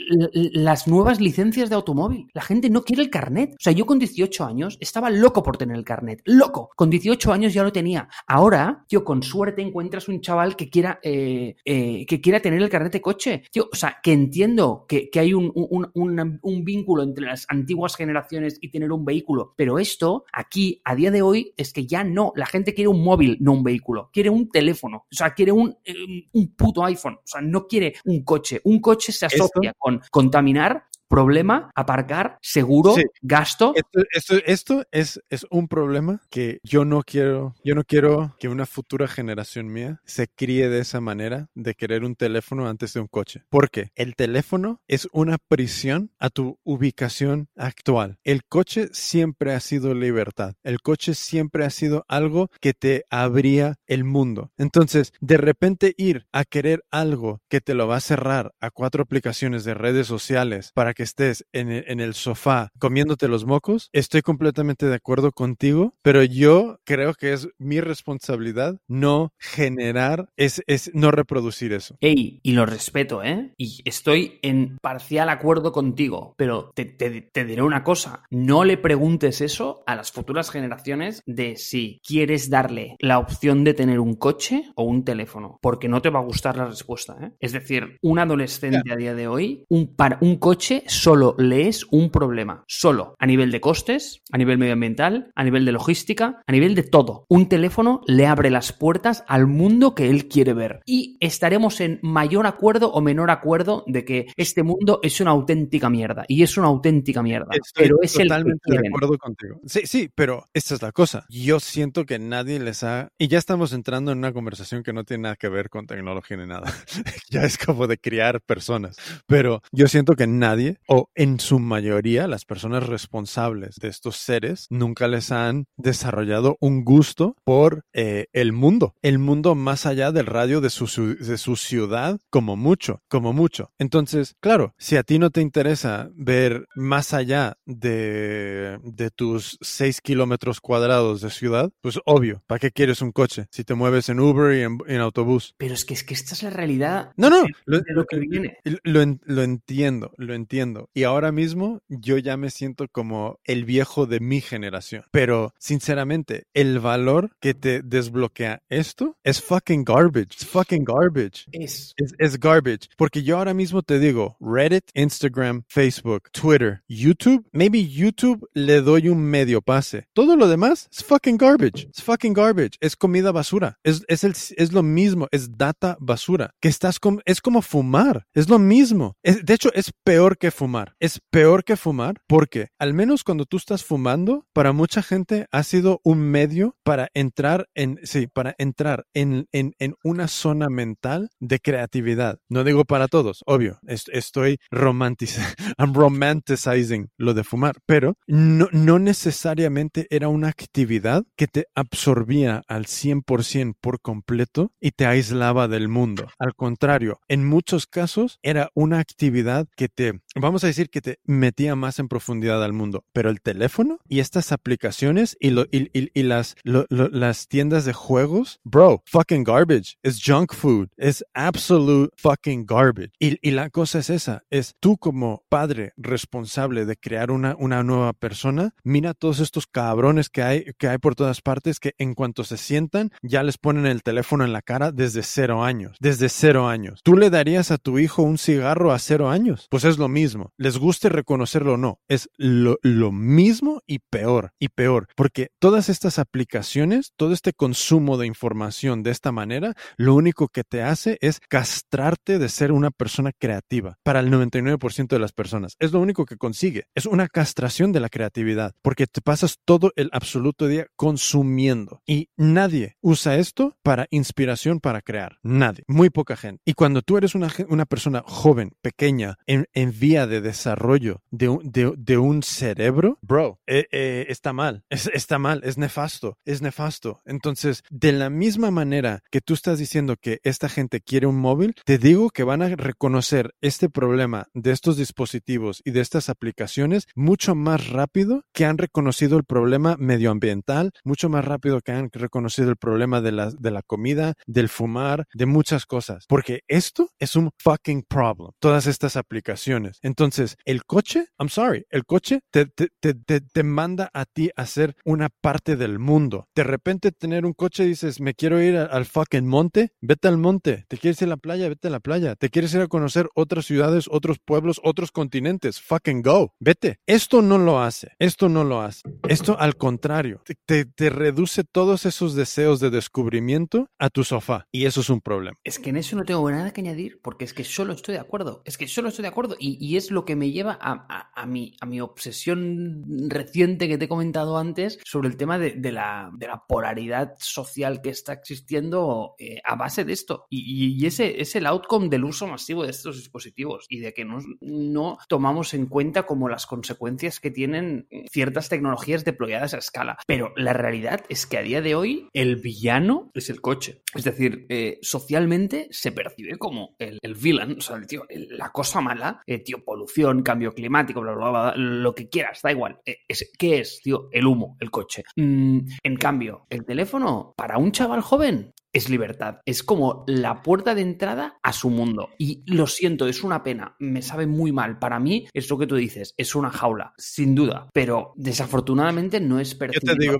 las nuevas licencias de automóvil. La gente no quiere el carnet. O sea, yo con 18 años estaba loco por tener el carnet. Loco. Con 18 años ya lo tenía. Ahora, yo con suerte encuentras un chaval que quiera, eh, eh, que quiera tener el carnet de coche. Tío, o sea, que entiendo que, hay un, un, vínculo entre las antiguas generaciones y tener un vehículo. Pero esto, aquí, a día de hoy, es que ya no. La gente quiere un móvil, no un vehículo. Quiere un teléfono. O sea, quiere un, eh, un puto iPhone. O sea, no quiere un coche. Un coche se asocia con contaminar problema, aparcar, seguro, gasto. Esto, esto, es, es, un problema que yo no quiero, yo no quiero que una futura generación mía se críe de esa manera de querer un teléfono antes de un coche. Porque el teléfono es una prisión a tu ubicación actual. El coche siempre ha sido libertad. El coche siempre ha sido algo que te abría el mundo. Entonces, de repente ir a querer algo que te lo va a cerrar a cuatro aplicaciones de redes sociales para que estés en el, en el sofá comiéndote los mocos, estoy completamente de acuerdo contigo, pero yo creo que es mi responsabilidad no generar, es, es no reproducir eso. Ey, y lo respeto, ¿eh? Y estoy en parcial acuerdo contigo, pero te, te- te diré una cosa, no le preguntes eso a las futuras generaciones de si quieres darle la opción de tener un coche o un teléfono, porque no te va a gustar la respuesta, ¿eh? Es decir, un adolescente a día de hoy, un, para, un coche solo le es un problema, solo, a nivel de costes, a nivel medioambiental, a nivel de logística, a nivel de todo. Un teléfono le abre las puertas al mundo que él quiere ver. Y estaremos en mayor acuerdo o menor acuerdo de que este mundo es una auténtica mierda. Y es una auténtica mierda. Estoy pero es el que totalmente de acuerdo contigo. Sí, sí, pero esta es la cosa. Yo siento que nadie les ha... Y ya estamos entrando en una conversación que no tiene nada que ver con tecnología ni nada. (laughs) ya es como de criar personas. Pero yo siento que nadie, o en su mayoría, las personas responsables de estos seres, nunca les han desarrollado un gusto por eh, el mundo. El mundo más allá del radio de su, de su ciudad, como mucho, como mucho. Entonces, claro, si a ti no te interesa ver más allá de, de tus 6 kilómetros cuadrados de ciudad, pues obvio, ¿para qué quieres un coche si te mueves en Uber y en, en autobús? Pero es que, es que esta es la realidad No, no, de, lo, lo que viene. lo lo entiendo, lo entiendo. Y ahora mismo yo ya me siento como el viejo de mi generación. Pero sinceramente, el valor que te desbloquea esto es fucking garbage. It's fucking garbage. Es Es, es garbage. Porque yo ahora mismo te digo, Reddit, Instagram, Facebook, Twitter, YouTube, maybe YouTube le doy un medio pase. Todo lo demás es fucking garbage. Es fucking garbage. Es comida basura. Es, es, el, es lo mismo. Es data basura. Que estás com- es como fumar. Es lo mismo. Es- de hecho, es peor que fumar. Es peor que fumar porque al menos cuando tú estás fumando, para mucha gente ha sido un medio para entrar en, sí, para entrar en, en, en una zona mental de creatividad. No digo para todos, obvio. es- estoy (laughs) I'm romanticizing lo de fumar, pero no, no necesariamente era una actividad que te absorbía al 100% por completo y te aislaba del mundo. Al contrario, en muchos casos era una actividad que te, vamos a decir que te metía más en profundidad al mundo, pero el teléfono y estas aplicaciones y, lo, y, y- y las, lo- lo- las tiendas de juegos, bro, fucking garbage, es junk food, es absolute fucking garbage. Y, y la cosa es esa, es tú como padre responsable de crear una, una nueva persona, mira todos estos cabrones que hay, que hay por todas partes que en cuanto se sientan ya les ponen el teléfono en la cara desde cero años, desde cero años. ¿Tú le darías a tu hijo un cigarro a cero años? Pues es lo mismo, les guste reconocerlo o no, es lo, mismo y peor, y peor, porque todas estas aplicaciones, todo este consumo de información de esta manera, lo único que te hace es castrarte de ser una persona creativa para el 99% de las personas. Es lo único que consigue. Es una castración de la creatividad porque te pasas todo el absoluto día consumiendo y nadie usa esto para inspiración para crear. Nadie. Muy poca gente. Y cuando tú eres una, una persona joven, pequeña, en, en vía de desarrollo de un, de, de un cerebro, bro, eh, eh, está mal. Es- está mal. Es nefasto. Es nefasto. Entonces, de la misma manera que tú estás diciendo que esta gente quiere un móvil, te digo que van a reconocer este problema de estos dispositivos y de estas aplicaciones mucho más rápido que han reconocido el problema medioambiental, mucho más rápido que han reconocido el problema de la, de la comida, del fumar, de muchas cosas. Porque esto es un fucking problem. Todas estas aplicaciones. Entonces, el coche, I'm sorry, el coche te, te, te, te, manda a ti a ser una parte del mundo. De repente tener un coche dices, me quiero ir al fucking monte, vete al monte. Te quieres ir a la playa, vete a la playa. Te quieres ir a conocer otras ciudades, otros pueblos, otros continentes. Fucking go. Vete. Esto no lo hace. Esto no lo hace. Esto al contrario. Te, te reduce todos esos deseos de descubrimiento a tu sofá. Y eso es un problema. Es que en eso no tengo nada que añadir, porque es que solo estoy de acuerdo. Es que solo estoy de acuerdo. Y, y es lo que me lleva a, a- mi, a mi obsesión reciente que te he comentado antes sobre el tema de, de la, de la polaridad social que está existiendo eh, a base de esto. Y, y- ese es el outcome del uso masivo de estos dispositivos y de que no, no tomamos en cuenta como las consecuencias que tienen ciertas tecnologías deployadas a escala. Pero la realidad es que a día de hoy el villano es el coche. Es decir, eh, socialmente se percibe como el, el villain, o sea, tío, la cosa mala. Eh, tío, polución, cambio climático, bla, bla, bla, lo que quieras, da igual. Eh, ¿Qué es, tío? El humo, el coche. Mm, en cambio, el teléfono, para un chaval joven, es libertad. Es como la puerta de entrada a su mundo. Y lo siento, es una pena. Me sabe muy mal. Para mí, es lo que tú dices, es una jaula, sin duda. Pero desafortunadamente no es percibido. Yo te digo,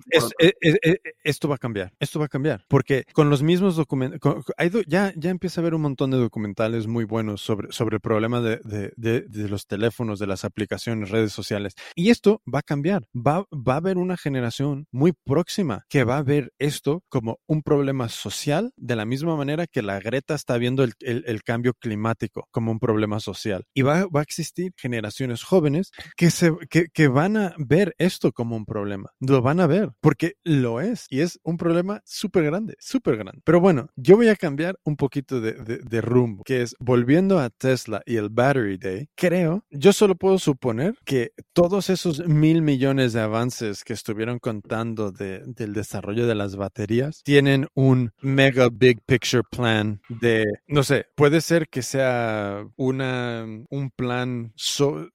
esto va a cambiar. Esto va a cambiar. Porque con los mismos documentos, ya, ya empieza a haber un montón de documentales muy buenos sobre, sobre el problema de, de, los teléfonos, de las aplicaciones, redes sociales. Y esto va a cambiar. Va, va a haber una generación muy próxima que va a ver esto como un problema social de la misma manera que la Greta está viendo el, cambio climático como un problema social. Y va, a existir generaciones jóvenes que, se, que, van a ver esto como un problema. Lo van a ver porque lo es y es un problema súper grande, súper grande. Pero bueno, yo voy a cambiar un poquito de, de, rumbo, que es volviendo a Tesla y el Battery Day, creo, yo solo puedo suponer que todos esos mil millones de avances que estuvieron contando del desarrollo de las baterías tienen un mega big picture plan de, no sé, puede ser que sea una, un plan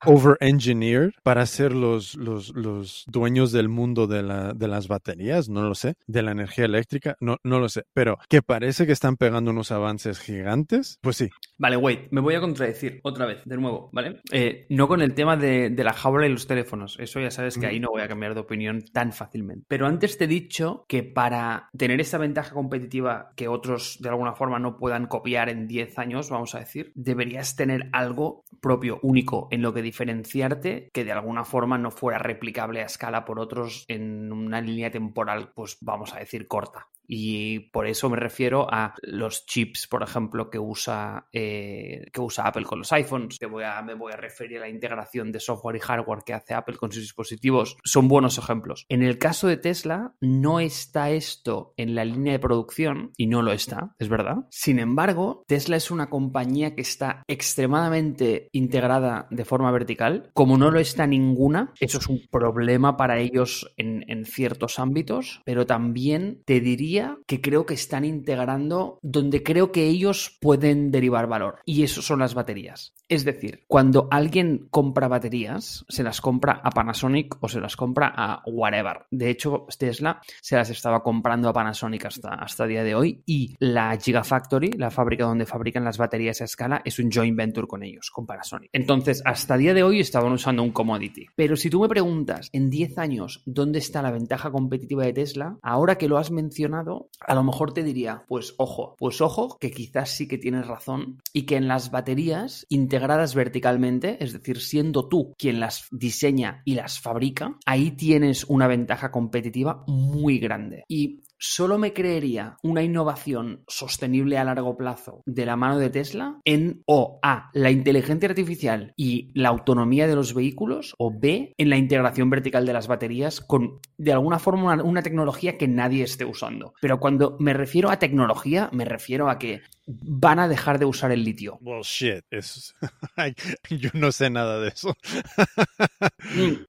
over engineered para ser los, los, los dueños del mundo de, la, de las baterías, no lo sé, de la energía eléctrica, no, no lo sé, pero que parece que están pegando unos avances gigantes, pues sí. Vale, wait, me voy a contradecir otra vez, de nuevo, ¿vale? Eh, no con el tema de, de, la jaula y los teléfonos, eso ya sabes que ahí no voy a cambiar de opinión tan fácilmente. Pero antes te he dicho que para tener esa ventaja competitiva que otros de alguna forma no puedan copiar en 10 años, vamos a decir, deberías tener algo propio, único, en lo que diferenciarte que de alguna forma no fuera replicable a escala por otros en una línea temporal, pues vamos a decir corta. Y por eso me refiero a los chips, por ejemplo, que usa, eh, que usa Apple con los iPhones. A, me voy a referir a la integración de software y hardware que hace Apple con sus dispositivos. Son buenos ejemplos. En el caso de Tesla, no está esto en la línea de producción y no lo está, es verdad. Sin embargo, Tesla es una compañía que está extremadamente integrada de forma vertical. Como no lo está ninguna, eso es un problema para ellos en ciertos ámbitos, pero también te diría que creo que están integrando donde creo que ellos pueden derivar valor. Y eso son las baterías. Es decir, cuando alguien compra baterías, se las compra a Panasonic o se las compra a whatever. De hecho, Tesla se las estaba comprando a Panasonic hasta, hasta el día de hoy y la Gigafactory, la fábrica donde fabrican las baterías a escala, es un joint venture con ellos, con Panasonic. Entonces, hasta el día de hoy estaban usando un commodity. Pero si tú me preguntas en 10 años dónde está la ventaja competitiva de Tesla, ahora que lo has mencionado, a lo mejor te diría, pues ojo, pues ojo, que quizás sí que tienes razón y que en las baterías integradas verticalmente, es decir, siendo tú quien las diseña y las fabrica, ahí tienes una ventaja competitiva muy grande. Y solo me creería una innovación sostenible a largo plazo de la mano de Tesla en o A, la inteligencia artificial y la autonomía de los vehículos, o B, en la integración vertical de las baterías con de alguna forma una, tecnología que nadie esté usando. Pero cuando me refiero a tecnología, me refiero a que van a dejar de usar el litio. Well, shit. (laughs) Yo no sé nada de eso.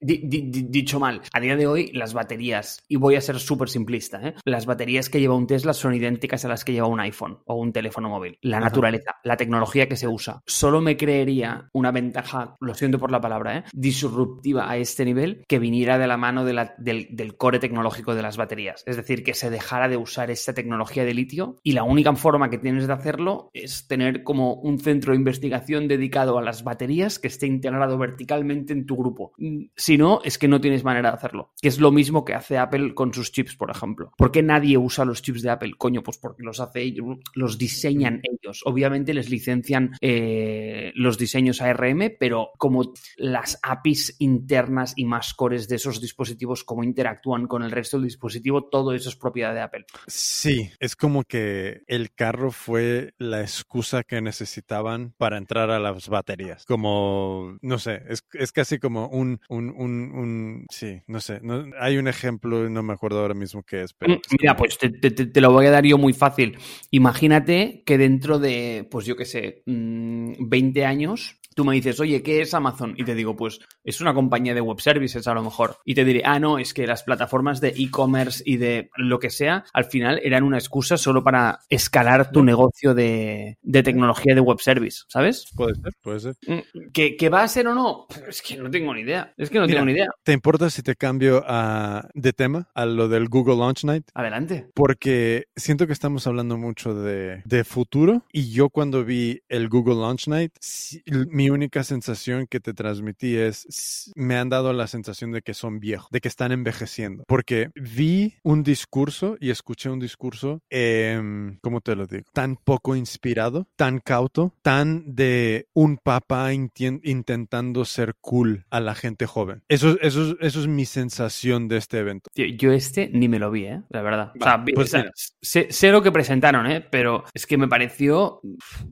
(laughs) Dicho mal, a día de hoy las baterías, y voy a ser súper simplista, ¿eh? las baterías que lleva un Tesla son idénticas a las que lleva un iPhone o un teléfono móvil. La naturaleza, la tecnología que se usa. Solo me creería una ventaja, lo siento por la palabra, ¿eh? disruptiva a este nivel que viniera de la mano del, del core tecnológico de las baterías. Es decir, que se dejara de usar esta tecnología de litio y la única forma que tienes de hacer hacerlo es tener como un centro de investigación dedicado a las baterías que esté integrado verticalmente en tu grupo. Mm, si no, es que no tienes manera de hacerlo. Que es lo mismo que hace Apple con sus chips, por ejemplo. ¿Por qué nadie usa los chips de Apple? Coño, pues porque los hace ellos, los diseñan ellos. Obviamente les licencian eh, los diseños ARM, pero como las APIs internas y más cores de esos dispositivos, cómo interactúan con el resto del dispositivo, todo eso es propiedad de Apple. Sí, es como que el carro fue la excusa que necesitaban para entrar a las baterías. Como, no sé, es, es casi como un, un, un, un, sí, no sé, no, hay un ejemplo, no me acuerdo ahora mismo qué es, pero... Mira, pues te, te- te- lo voy a dar yo muy fácil. Imagínate que dentro de, pues yo qué sé, mm, 20 años, tú me dices, oye, ¿qué es Amazon? Y te digo, pues es una compañía de web services a lo mejor. Y te diré, ah, no, es que las plataformas de e-commerce y de lo que sea, al final eran una excusa solo para escalar tu negocio de, de tecnología de web service, ¿sabes? Puede ser, puede ser. Mm, ¿Que, que va a ser o no? Es que no tengo ni idea. Es que no Mira. tengo ni idea. ¿Te importa si te cambio a, de tema a lo del Google Launch Night? Adelante. Porque siento que estamos hablando mucho de, de futuro y yo cuando vi el Google Launch Night, sí, mi única sensación que te transmití es, me han dado la sensación de que son viejos, de que están envejeciendo. Porque vi un discurso y escuché un discurso, em, ¿cómo te lo digo? Tan poco inspirado, tan cauto, tan de un papá intentando ser cool a la gente joven. Eso, eso, es- eso es mi sensación de este evento. Tío, yo este ni me lo vi, ¿eh? La verdad. o sea, pues o sea, sé, sé lo que presentaron, ¿eh? Pero es que me pareció,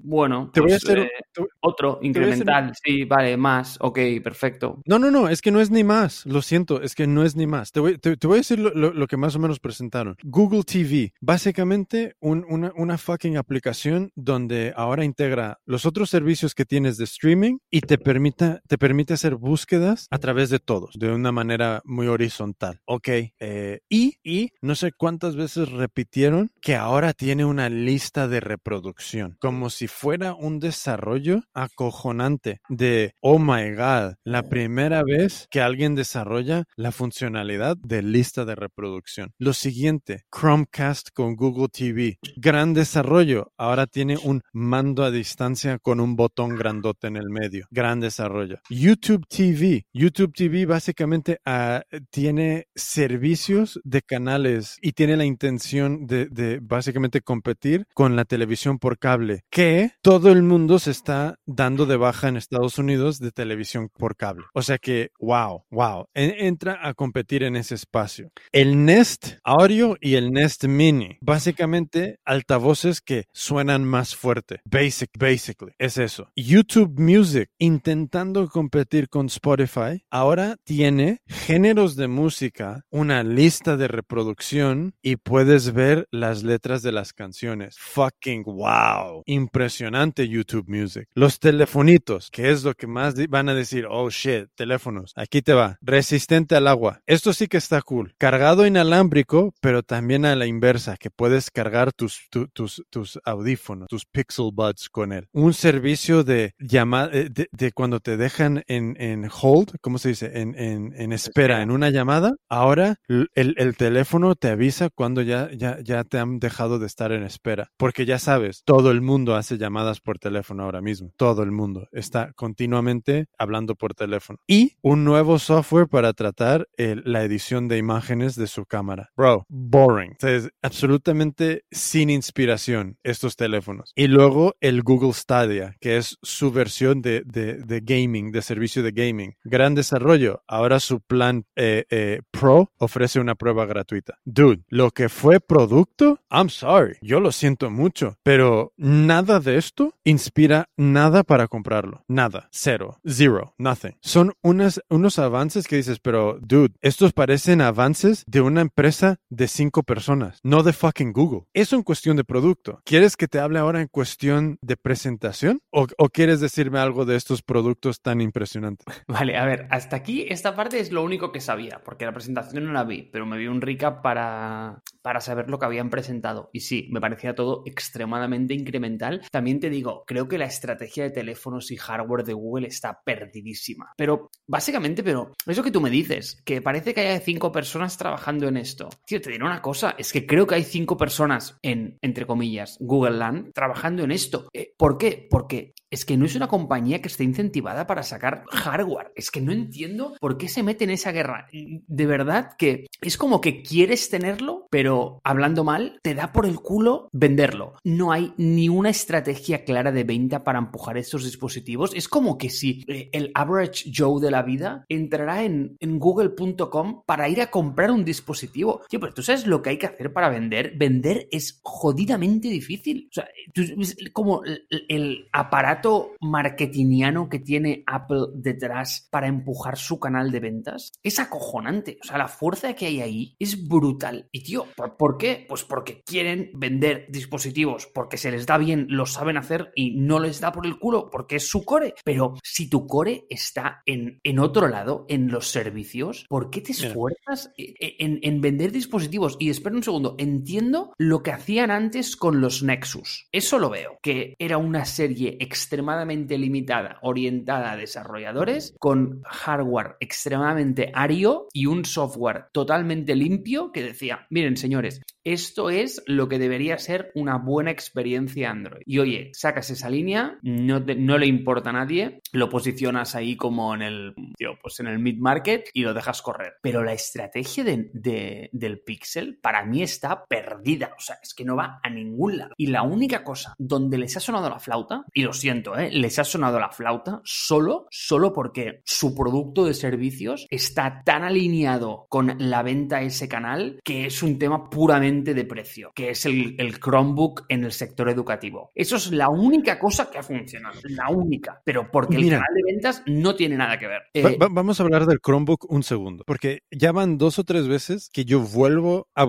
bueno, Te voy a pues, hacer, eh, te- otro, a hacer- incremental. Sí, vale, más. Ok, perfecto. No, no, no, es que no es ni más. Lo siento, es que no es ni más. Te voy, te voy a decir lo, lo- lo que más o menos presentaron. Google TV, básicamente un- una, una fucking aplicación donde ahora integra los otros servicios que tienes de streaming y te, permita, te permite hacer búsquedas a través de todos, de una manera muy horizontal. Ok. eh, y, y no sé cuántas veces repitieron que ahora tiene una lista de reproducción, como si fuera un desarrollo acojonante de, oh my god, la primera vez que alguien desarrolla la funcionalidad de lista de reproducción. Lo siguiente, Chromecast con Google TV, gran desarrollo, ahora tiene un mando a distancia con un botón grandote en el medio, gran desarrollo. YouTube TV, YouTube TV básicamente ah, tiene servicios de canales y tiene la intención de, básicamente competir con la televisión por cable, que todo el mundo se está dando de baja en Estados Unidos de televisión por cable. O sea que, wow, wow, en- entra a competir en ese espacio. El Nest Audio y el Nest Mini, básicamente altavoces que suenan más fuerte. Basic, basically, es eso. YouTube Music, intentando competir con Spotify, ahora tiene géneros de música, una lista de reproducción y puedes ver las letras de las canciones. Fucking wow. Impresionante YouTube Music. Los telefonitos, que es lo que más van a decir, oh shit, teléfonos. Aquí te va. Resistente al agua. Esto sí que está cool. Cargado inalámbrico, pero también a la inversa, que puedes cargar tus, tu- tus, tus audífonos, tus Pixel Buds con él. Un servicio de llamada, de, de cuando te dejan en, en hold, ¿cómo se dice? En, en, en espera, en una llamada. Ahora el, el teléfono te avisa cuando ya, ya, ya te han dejado de estar en espera. Porque ya sabes, todo el mundo hace llamadas por teléfono ahora mismo. Todo el mundo está continuamente hablando por teléfono. Y un nuevo software para tratar el- la edición de imágenes de su cámara. Bro, boring. O sea, es absolutamente sin inspiración estos teléfonos. Y luego el Google Stadia, que es su versión de, de, de gaming, de servicio de gaming. Gran desarrollo. Ahora su plan eh, eh, Pro ofrece una prueba gratuita. Dude, lo que fue producto, I'm sorry, yo lo siento mucho, pero nada de esto inspira nada para comprarlo. Nada. Cero. Zero. Nothing. Son unas, unos avances que dices, pero dude, estos parecen avances de una empresa de cinco personas, no de fucking Google. Eso en cuestión de producto. ¿Quieres que te hable ahora en cuestión de presentación? ¿O, o quieres decirme algo de estos productos tan impresionantes? (laughs) Vale, a ver, hasta aquí esta parte es lo único que sabía, porque la presentación no la vi, pero me vi un recap para, para saber lo que habían presentado. Y sí, me parecía todo extremadamente incremental. También te digo, creo que la estrategia de teléfonos y hardware de Google está perdidísima. Pero básicamente, pero eso que tú me dices, que parece que haya cinco personas trabajando en esto. Tío, te diré una cosa, es que creo que hay cinco personas en, entre comillas, Google Land trabajando en esto. Eh, ¿Por qué? Porque es que no es una compañía que esté incentivada para sacar hardware. Es que no entiendo por qué se mete en esa guerra. De verdad que es como que quieres tenerlo, pero hablando mal, te da por el culo venderlo. No hay ni una estrategia clara de venta para empujar estos dispositivos. Es como que si eh, el average Joe de la vida entrará en, en google.com para ir a comprar un dispositivo. Tío, pero tú sabes lo que hay que hacer para vender. Vender es jodidamente difícil. O sea, tú- es como el, aparato marketingiano que tiene Apple detrás para empujar su canal de ventas es acojonante. O sea, la fuerza que hay ahí es brutal. Y tío, ¿Por qué? Pues porque quieren vender dispositivos, porque se les da bien, lo saben hacer y no les da por el culo, porque es su core. Pero si tu core está en, en otro lado, en los servicios, ¿por qué te esfuerzas en, en vender dispositivos? Y espera un segundo, entiendo lo que hacían antes con los Nexus. Eso lo veo, que era una serie extremadamente limitada, orientada a desarrolladores, con hardware extremadamente ario y un software totalmente limpio que decía, miren señores, esto es lo que debería ser una buena experiencia Android. Y oye, sacas esa línea, no, no le importa a nadie, lo posicionas ahí como en el, pues el mid-market y lo dejas correr. Pero la estrategia de, del Pixel para mí está perdida. O sea, es que no va a ningún lado. Y la única cosa donde les ha sonado la flauta, y lo siento, ¿eh? les ha sonado la flauta solo, solo porque su producto de servicios está tan alineado con la venta a ese canal que es un tema puramente de precio, que es el, Chromebook en el sector educativo. Eso es la única cosa que ha funcionado, la única, pero porque el canal de ventas no tiene nada que ver. Eh, vamos a hablar del Chromebook un segundo, porque ya van dos o tres veces que yo vuelvo a,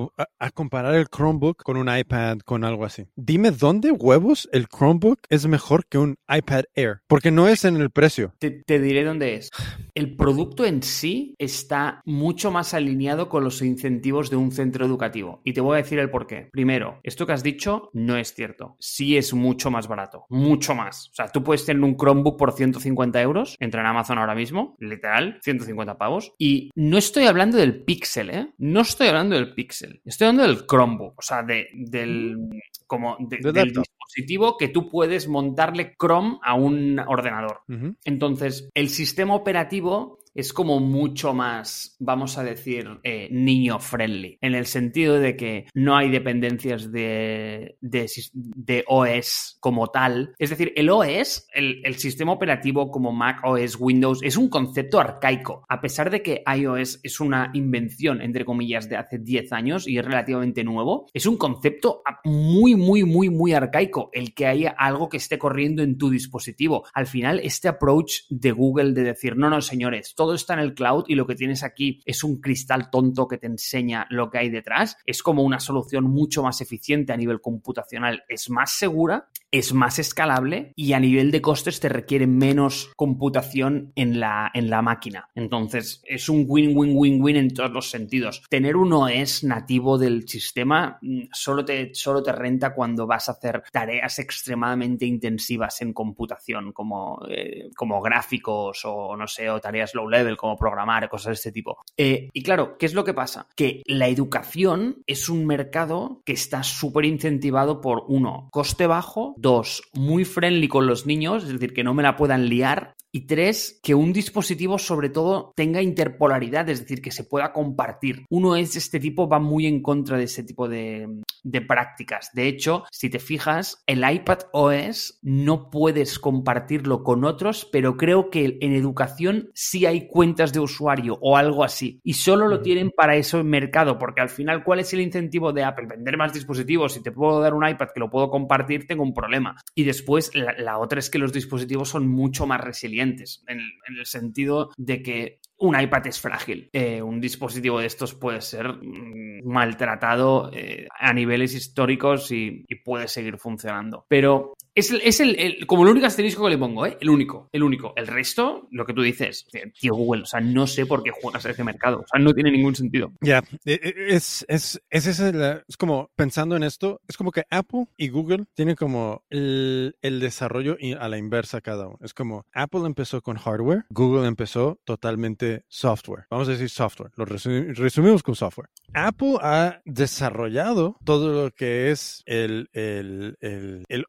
comparar el Chromebook con un iPad, con algo así. Dime dónde huevos el Chromebook es mejor que un iPad Air, porque no es en el precio. Te, te diré dónde es. El producto en sí está mucho más alineado con los incentivos de un centro educativo. Y te voy a decir el por qué. Primero, esto que has dicho no es cierto. Sí es mucho más barato, mucho más. O sea, tú puedes tener un Chromebook por 150 euros, entra en Amazon ahora mismo, literal, 150 pavos. Y no estoy hablando del Pixel, ¿eh? No estoy hablando del Pixel, estoy hablando del Chromebook, o sea, de, del como del dispositivo que tú puedes montarle Chrome a un ordenador. Entonces, el sistema operativo es como mucho más, vamos a decir, eh, niño friendly, en el sentido de que no hay dependencias de, de, OS como tal. Es decir, el OS, el, el, sistema operativo como Mac OS, Windows, es un concepto arcaico, a pesar de que iOS es una invención, entre comillas, de hace 10 años y es relativamente nuevo, es un concepto muy, muy, muy, muy arcaico el que haya algo que esté corriendo en tu dispositivo. Al final, este approach de Google de decir, no, no, señores, está en el cloud y lo que tienes aquí es un cristal tonto que te enseña lo que hay detrás, es como una solución mucho más eficiente a nivel computacional, es más segura, es más escalable y a nivel de costes te requiere menos computación en la, en la máquina. Entonces, es un win-win-win-win en todos los sentidos. Tener un OS nativo del sistema mm, solo te, solo te renta cuando vas a hacer tareas extremadamente intensivas en computación, como, eh, como gráficos o no sé, o tareas low level como programar, cosas de este tipo. Eh, y claro, ¿qué es lo que pasa? Que la educación es un mercado que está súper incentivado por, uno, coste bajo, dos, muy friendly con los niños, es decir, que no me la puedan liar, y tres, que un dispositivo sobre todo tenga interpolaridad, es decir, que se pueda compartir. Uno es este tipo, va muy en contra de ese tipo de, de prácticas. De hecho, si te fijas, el iPad OS no puedes compartirlo con otros, pero creo que en educación sí hay cuentas de usuario o algo así. Y solo lo tienen para eso en mercado, porque al final, ¿cuál es el incentivo de Apple? Vender más dispositivos. Si te puedo dar un iPad que lo puedo compartir, tengo un problema. Y después, la, la otra es que los dispositivos son mucho más resilientes en, el sentido de que un iPad es frágil. Eh, un dispositivo de estos puede ser mm, maltratado eh, a niveles históricos y, puede seguir funcionando. Pero es, el, es el, como el único asterisco que le pongo, ¿eh? El único, el único. El resto, lo que tú dices, tío Google, o sea, no sé por qué juegas a ese mercado. O sea, no tiene ningún sentido. Ya, es, es, es, es, como pensando en esto, es como que Apple y Google tienen como el, el desarrollo a la inversa cada uno. Es como Apple empezó con hardware, Google empezó totalmente software. Vamos a decir software. Lo resumimos con software. Apple ha desarrollado todo lo que es el, el, el,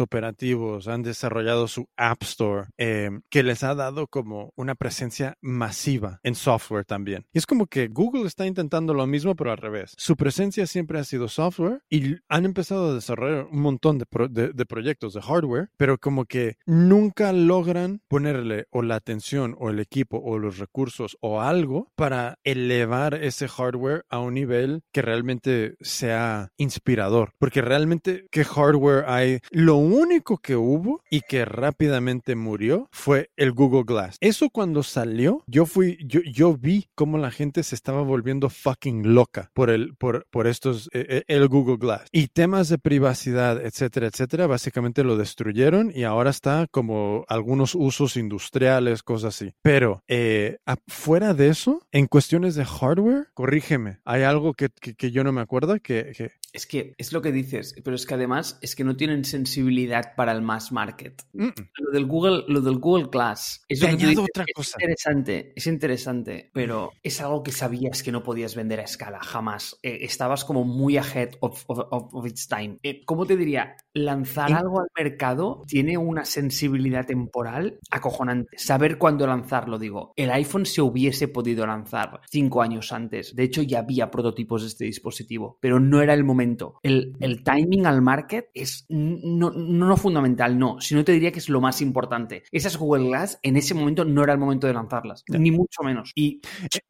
operativos, han desarrollado su App Store, em, que les ha dado como una presencia masiva en software también. Y es como que Google está intentando lo mismo, pero al revés. Su presencia siempre ha sido software y han empezado a desarrollar un montón de, de proyectos de hardware, pero como que nunca logran ponerle o la atención o el equipo o los recursos o algo para elevar ese hardware a un nivel que realmente sea inspirador. Porque realmente, ¿qué hardware hay? Lo único que hubo y que rápidamente murió fue el Google Glass. Eso cuando salió, yo fui, yo, yo vi cómo la gente se estaba volviendo fucking loca por el, por, por estos, eh, eh, el Google Glass. Y temas de privacidad, etcétera, etcétera, básicamente lo destruyeron y ahora está como algunos usos industriales, cosas así. Pero eh, fuera de eso, en cuestiones de hardware, corrígeme, hay algo que, que, yo no me acuerdo que, que, Es que es lo que dices, pero es que además es que no tienen sensibilidad para el mass market. Lo del Google, lo del Google Glass es, lo que otra es cosa. interesante, es interesante, pero es algo que sabías que no podías vender a escala, jamás. Eh, estabas como muy ahead of, of, its time. Eh, ¿Cómo te diría? Lanzar algo al mercado tiene una sensibilidad temporal acojonante. Saber cuándo lanzarlo, digo. El iPhone se hubiese podido lanzar cinco años antes. De hecho, ya había prototipos de este dispositivo, pero no era el momento. El, el timing al market es no, no, fundamental, no, sino te diría que es lo más importante. Esas Google Glass en ese momento no era el momento de lanzarlas, ni mucho menos. Y,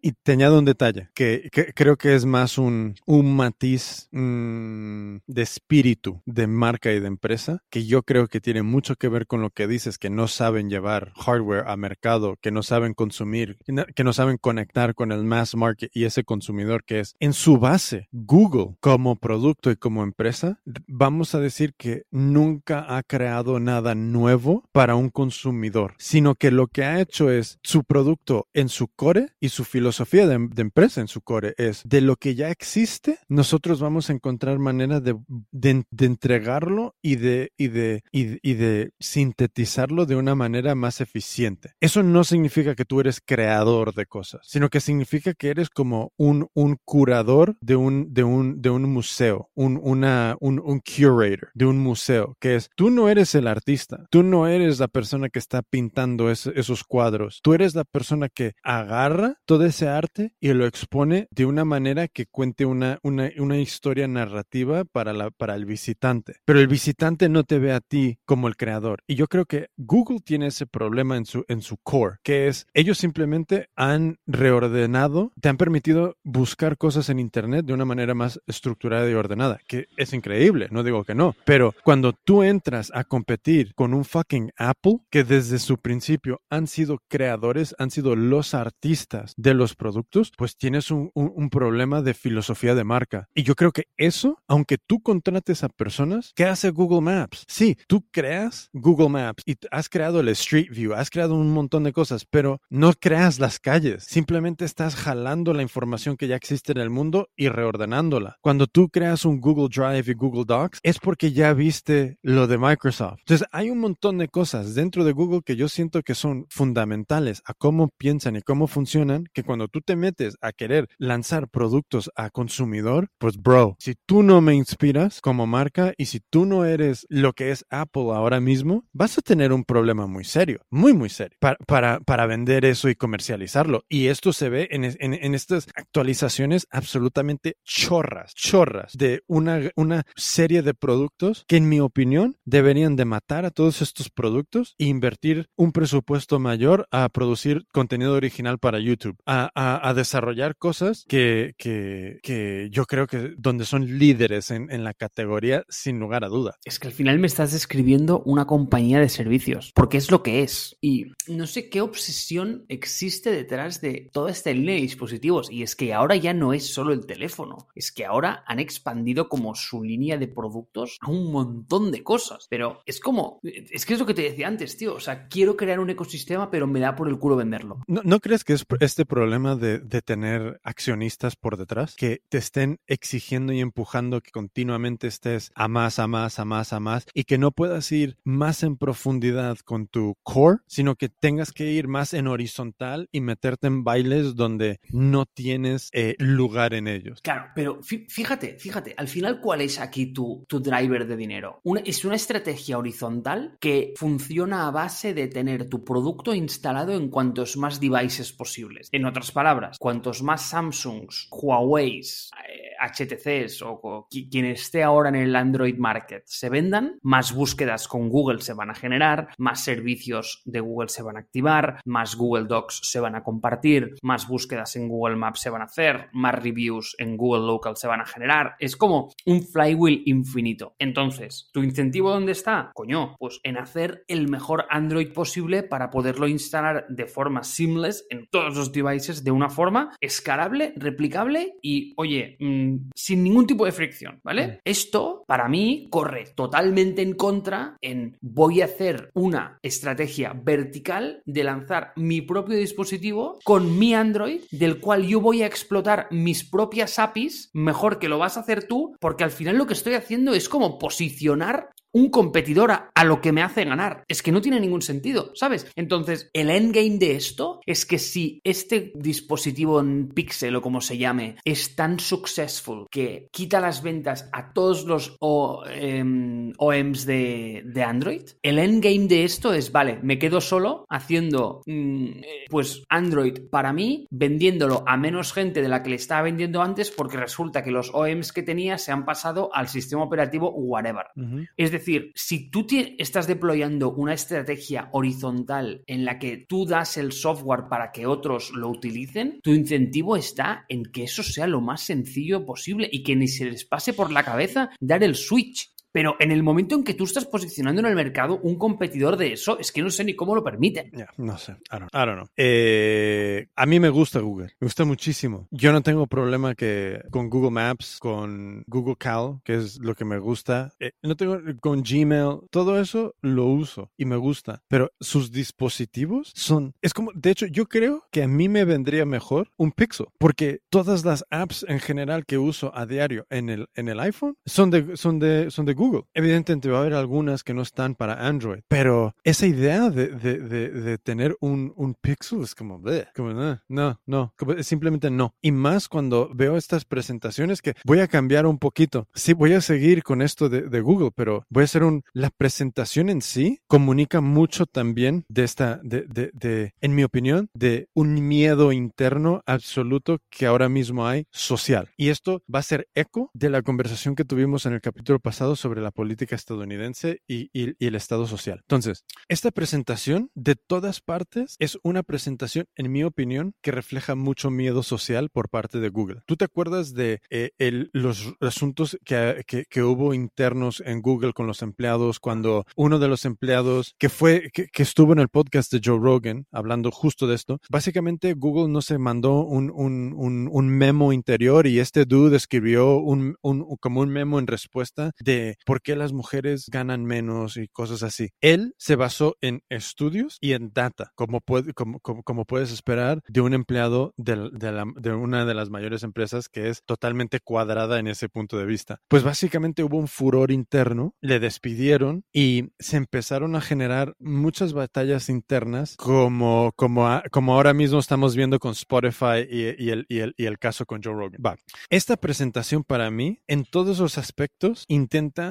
y te añado un detalle, que, creo que es más un, un matiz mm, de espíritu de marca y de empresa, que yo creo que tiene mucho que ver con lo que dices, que no saben llevar hardware a mercado, que no saben consumir, que no saben conectar con el mass market y ese consumidor que es en su base Google como producto y como empresa, vamos a decir que nunca ha creado nada nuevo para un consumidor, sino que lo que ha hecho es su producto en su core y su filosofía de, empresa en su core es de lo que ya existe, nosotros vamos a encontrar maneras de, de, entregarlo y de, y, de, y, de sintetizarlo de una manera más eficiente. Eso no significa que tú eres creador de cosas, sino que significa que eres como un, un curador de un, de un, de un museo, un, una, un, un curator de un museo, que es, tú no eres el artista, tú no eres la persona que está pintando esos cuadros, tú eres la persona que agarra todo ese arte y lo expone de una manera que cuente una, una, una historia narrativa para, la, para el visitante. Pero el visitante no te ve a ti como el creador. Y yo creo que Google tiene ese problema en su, en su core, que es ellos simplemente han reordenado, te han permitido buscar cosas en Internet de una manera más estructurada y ordenada, que es increíble, no digo que no, pero cuando tú entras a competir con un fucking Apple, que desde su principio han sido creadores, han sido los artistas de los productos, pues tienes un, un, problema de filosofía de marca. Y yo creo que eso, aunque tú contrates a personas, ¿qué hace Google Maps? Sí, tú creas Google Maps y has creado el Street View, has creado un montón de cosas, pero no creas las calles. Simplemente estás jalando la información que ya existe en el mundo y reordenándola. Cuando tú creas un Google Drive y Google Docs, es porque ya viste lo de Microsoft. Entonces, hay un montón de cosas dentro de Google que yo siento que son fundamentales a cómo piensan y cómo funcionan, que cuando tú te metes a querer lanzar productos a consumidor, pues bro, si tú no me inspiras como marca y si tú no eres lo que es Apple ahora mismo, vas a tener un problema muy serio, muy, muy serio, para, para, vender eso y comercializarlo. Y esto se ve en, en, estas actualizaciones absolutamente chorras, chorras de una, una serie de productos que en mi opinión deberían de matar a todos estos productos e invertir un presupuesto mayor a producir contenido original para YouTube, a, a, desarrollar cosas que, que, que, yo creo que donde son líderes en, en la categoría sin lugar a duda. Es que al final me estás describiendo una compañía de servicios, porque es lo que es. Y no sé qué obsesión existe detrás de toda esta línea de dispositivos. Y es que ahora ya no es solo el teléfono, es que ahora han expandido como su línea de productos a un montón de cosas. Pero es como, es que es lo que te decía antes, tío. O sea, quiero crear un ecosistema, pero me da por el culo venderlo. ¿No, crees que es este problema de, de tener accionistas por detrás que te estén exigiendo y empujando que continuamente estés a más, a más, a más, a más y que no puedas ir más en profundidad con tu core, sino que tengas que ir más en horizontal y meterte en bailes donde no tienes eh, lugar en ellos? Claro, pero fíjate, fíjate, al final, ¿cuál es aquí tu, tu driver de dinero? Es una estrategia horizontal que funciona a base de tener tu producto instalado en cuantos más devices posibles. En otras palabras, cuantos más Samsungs, Huawei, HTCs o quien esté ahora en el Android Market se vendan, más búsquedas con Google se van a generar, más servicios de Google se van a activar, más Google Docs se van a compartir, más búsquedas en Google Maps se van a hacer, más reviews en Google Local se van a generar, es como un flywheel infinito. Entonces, ¿tu incentivo dónde está? Coño, pues en hacer el mejor Android posible para poderlo instalar de forma seamless en todos los devices de una forma escalable, replicable y, oye, mm, sin ningún tipo de fricción, ¿vale? Mm. Esto, para mí, corre totalmente en contra en voy a hacer una estrategia vertical de lanzar mi propio dispositivo con mi Android, del cual yo voy a explotar mis propias APIs mejor que lo vas a hacer tú, porque al final lo que estoy haciendo es como posicionar un competidor a, lo que me hace ganar. Es que no tiene ningún sentido, ¿sabes? Entonces, el endgame de esto es que si este dispositivo en Pixel o como se llame es tan successful que quita las ventas a todos los OEMs em, de, Android, el endgame de esto es, vale, me quedo solo haciendo mm, pues Android para mí, vendiéndolo a menos gente de la que le estaba vendiendo antes porque resulta que los OEMs que tenía se han pasado al sistema operativo whatever. Es decir, decir, si tú estás deployando una estrategia horizontal en la que tú das el software para que otros lo utilicen, tu incentivo está en que eso sea lo más sencillo posible y que ni se les pase por la cabeza dar el switch. Pero en el momento en que tú estás posicionando en el mercado un competidor de eso, es que no sé ni cómo lo permiten. no sé, I don't, know. Eh, a mí me gusta Google, me gusta muchísimo. Yo no tengo problema que con Google Maps, con Google Cal, que es lo que me gusta. Eh, no tengo con Gmail, todo eso lo uso y me gusta. Pero sus dispositivos son, es como, de hecho, yo creo que a mí me vendría mejor un Pixel, porque todas las apps en general que uso a diario en el, en el iPhone son de, son de, son de Google. Evidentemente va a haber algunas que no están para Android, pero esa idea de, de, de, tener un, un, Pixel es como, como no, no, no, simplemente no. Y más cuando veo estas presentaciones que voy a cambiar un poquito. Sí, voy a seguir con esto de, Google, pero voy a hacer un, la presentación en sí comunica mucho también de esta, de, en mi opinión, de un miedo interno absoluto que ahora mismo hay social. Y esto va a ser eco de la conversación que tuvimos en el capítulo pasado sobre sobre la política estadounidense y, el Estado social. Entonces, esta presentación de todas partes es una presentación, en mi opinión, que refleja mucho miedo social por parte de Google. ¿Tú te acuerdas de eh, los asuntos que, que, hubo internos en Google con los empleados cuando uno de los empleados que fue, que, estuvo en el podcast de Joe Rogan hablando justo de esto, básicamente Google no se mandó un, un, un, memo interior y este dude escribió un, como un memo en respuesta de por qué las mujeres ganan menos y cosas así. Él se basó en estudios y en data, como, puede, como, como, puedes esperar de un empleado de, una de las mayores empresas que es totalmente cuadrada en ese punto de vista. Pues básicamente hubo un furor interno, le despidieron y se empezaron a generar muchas batallas internas como, ahora mismo estamos viendo con Spotify y, el, caso con Joe Rogan. Esta presentación para mí, en todos los aspectos, intenta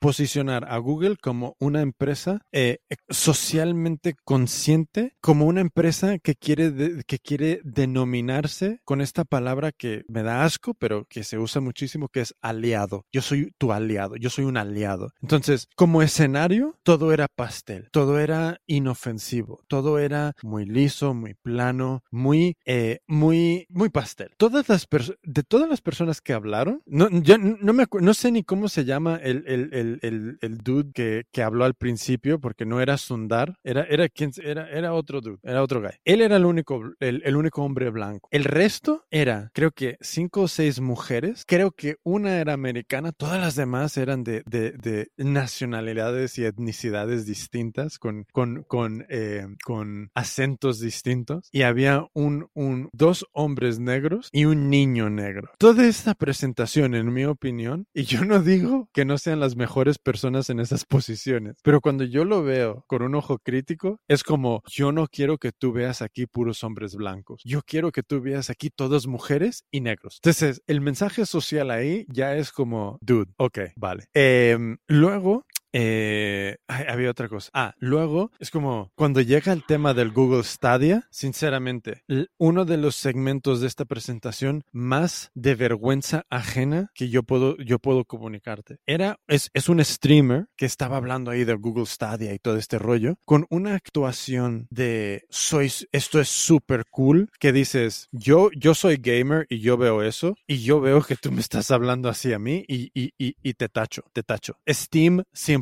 posicionar a Google como una empresa eh, socialmente consciente, como una empresa que quiere, que quiere denominarse con esta palabra que me da asco, pero que se usa muchísimo, que es aliado. Yo soy tu aliado, yo soy un aliado. Entonces, como escenario, todo era pastel, todo era inofensivo, todo era muy liso, muy plano, muy, eh, muy, muy pastel. Todas las de todas las personas que hablaron, no, yo no me no sé ni cómo se llama el, el, el, el, dude que, que, habló al principio, porque no era Sundar, era, era, era, era otro dude, era otro guy. Él era el único, el, único hombre blanco. El resto era, creo que cinco o seis mujeres, creo que una era americana, todas las demás eran de, de, de nacionalidades y etnicidades distintas, con, con, con, eh, con acentos distintos, y había un, un, dos hombres negros y un niño negro. Toda esta presentación, en mi opinión, y yo no digo que no no sean las mejores personas en esas (laughs) posiciones. Pero cuando yo lo veo con un ojo crítico, es como, yo no quiero que tú veas aquí puros hombres blancos. Yo quiero que tú veas aquí todas mujeres y negros. Entonces, el mensaje social ahí ya es como, dude, ok, vale. Em, luego, eh, había otra cosa. Ah, luego es como cuando llega el tema del Google Stadia, sinceramente, uno de los segmentos de esta presentación más de vergüenza ajena que yo puedo, yo puedo comunicarte. Era, es, es un streamer que estaba hablando ahí de Google Stadia y todo este rollo, con una actuación de sois, esto es súper cool, que dices, yo, yo soy gamer y yo veo eso, y yo veo que tú me estás hablando así a mí y, y, y, y te tacho, te tacho. Steam 100%.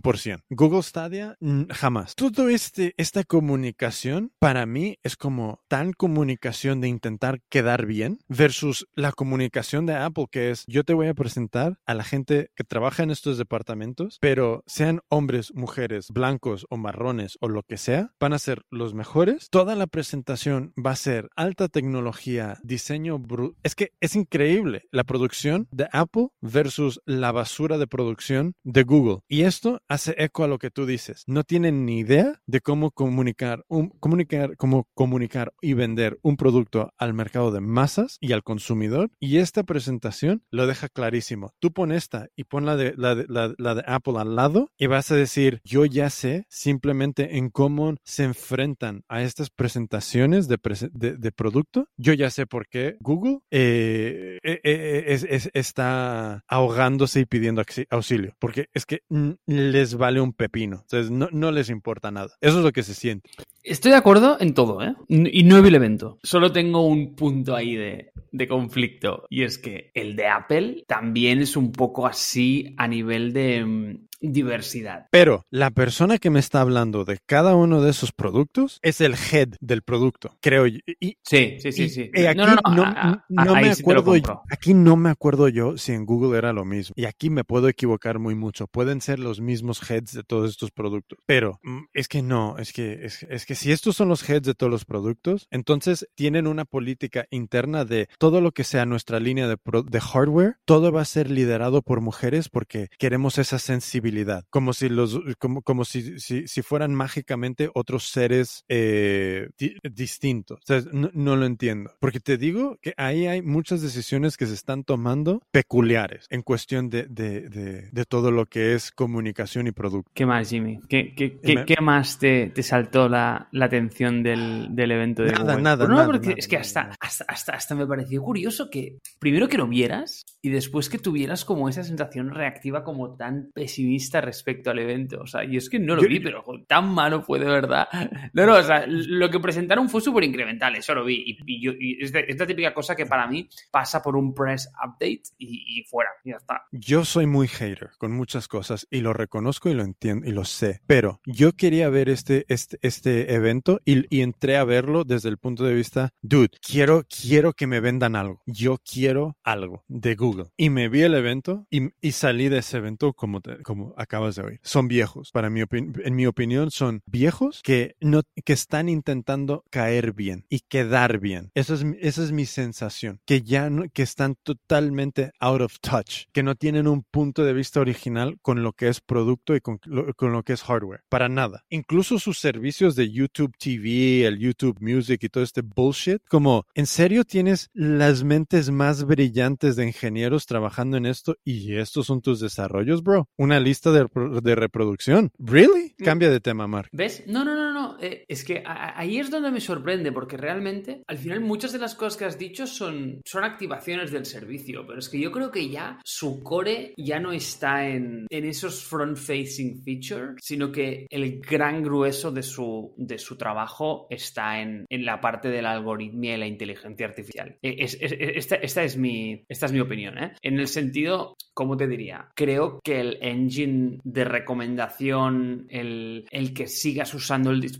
Google Stadia jamás. Todo este, esta comunicación para mí es como tan comunicación de intentar quedar bien versus la comunicación de Apple que es yo te voy a presentar a la gente que trabaja en estos departamentos, pero sean hombres, mujeres, blancos o marrones o lo que sea, van a ser los mejores. Toda la presentación va a ser alta tecnología, diseño es que es increíble la producción de Apple versus la basura de producción de Google. Y esto hace eco a lo que tú dices. No tienen ni idea de cómo comunicar, un, comunicar, cómo comunicar y vender un producto al mercado de masas y al consumidor. Y esta presentación lo deja clarísimo. Tú pon esta y pon la de, la de, Apple al lado y vas a decir, yo ya sé simplemente en cómo se enfrentan a estas presentaciones de, de, producto. Yo ya sé por qué Google eh, eh, eh, está ahogándose y pidiendo auxilio. Porque es que les vale un pepino. Entonces, no, no les importa nada. Eso es lo que se siente. Estoy de acuerdo en todo, ¿eh? Y no evento. Solo tengo un punto ahí de, de, conflicto. Y es que el de Apple también es un poco así a nivel de mm, diversidad. Pero la persona que me está hablando de cada uno de esos productos es el head del producto, creo yo. Y, sí, sí, sí, sí. aquí no, me acuerdo yo, aquí no me acuerdo yo si en Google era lo mismo. Y aquí me puedo equivocar muy mucho. Pueden ser los mismos heads de todos estos productos. Pero mm, es que no, es que, es, que si estos son los heads de todos los productos, entonces tienen una política interna de todo lo que sea nuestra línea de, de hardware, todo va a ser liderado por mujeres porque queremos esa sensibilidad como si los, como, como si, si, si fueran mágicamente otros seres eh, distintos. no, lo entiendo. Porque te digo que ahí hay muchas decisiones que se están tomando peculiares en cuestión de, de, de, todo lo que es comunicación y producto. ¿Qué más, Jimmy? ¿Qué, qué, qué, más te, te, saltó la, la atención del, del, evento de nada, Nada, no, nada, porque es que hasta, hasta, hasta, hasta me pareció curioso que primero que lo vieras y después que tuvieras como esa sensación reactiva como tan pesimista respecto al evento. O sea, y es que no lo vi, pero tan malo fue de verdad. (laughs) No, no, o sea, lo que presentaron fue súper incremental, eso lo vi. Y, yo, es, la típica cosa que para mí pasa por un press update y, fuera, y ya está. Yo soy muy hater con muchas cosas y lo reconozco y lo entiendo y lo sé, pero yo quería ver este, este, este evento y, y entré a verlo desde el punto de vista, dude, quiero, quiero que me vendan algo. Yo quiero algo de Google. Y me vi el evento y, y salí de ese evento como, como acabas de oír. Son viejos. Para mi en mi opinión, son viejos que, no, que están intentando caer bien y quedar bien. Esa es, esa es mi sensación. Que ya no, que están totalmente out of touch. Que no tienen un punto de vista original con lo que es producto y con lo, con lo que es hardware. Para nada. Incluso sus servicios de YouTube TV, el YouTube Music y todo este bullshit. Como, ¿en serio tienes las mentes más brillantes de ingenieros trabajando en esto y estos son tus desarrollos, bro? Una lista de, reproducción. ¿Really? Cambia de tema, Mark. ¿Ves? No, no, no, Eh, es que ahí es donde me sorprende, porque realmente, al final, muchas de las cosas que has dicho son, son activaciones del servicio, pero es que yo creo que ya su core ya no está en, en esos front-facing features, sino que el gran grueso de su, de su trabajo está en, en la parte de la algoritmia y la inteligencia artificial. Eh, es, esta, esta, es mi, esta es mi opinión, ¿eh? En el sentido, ¿cómo te diría? Creo que el engine de recomendación, el, el, que sigas usando el dispositivo,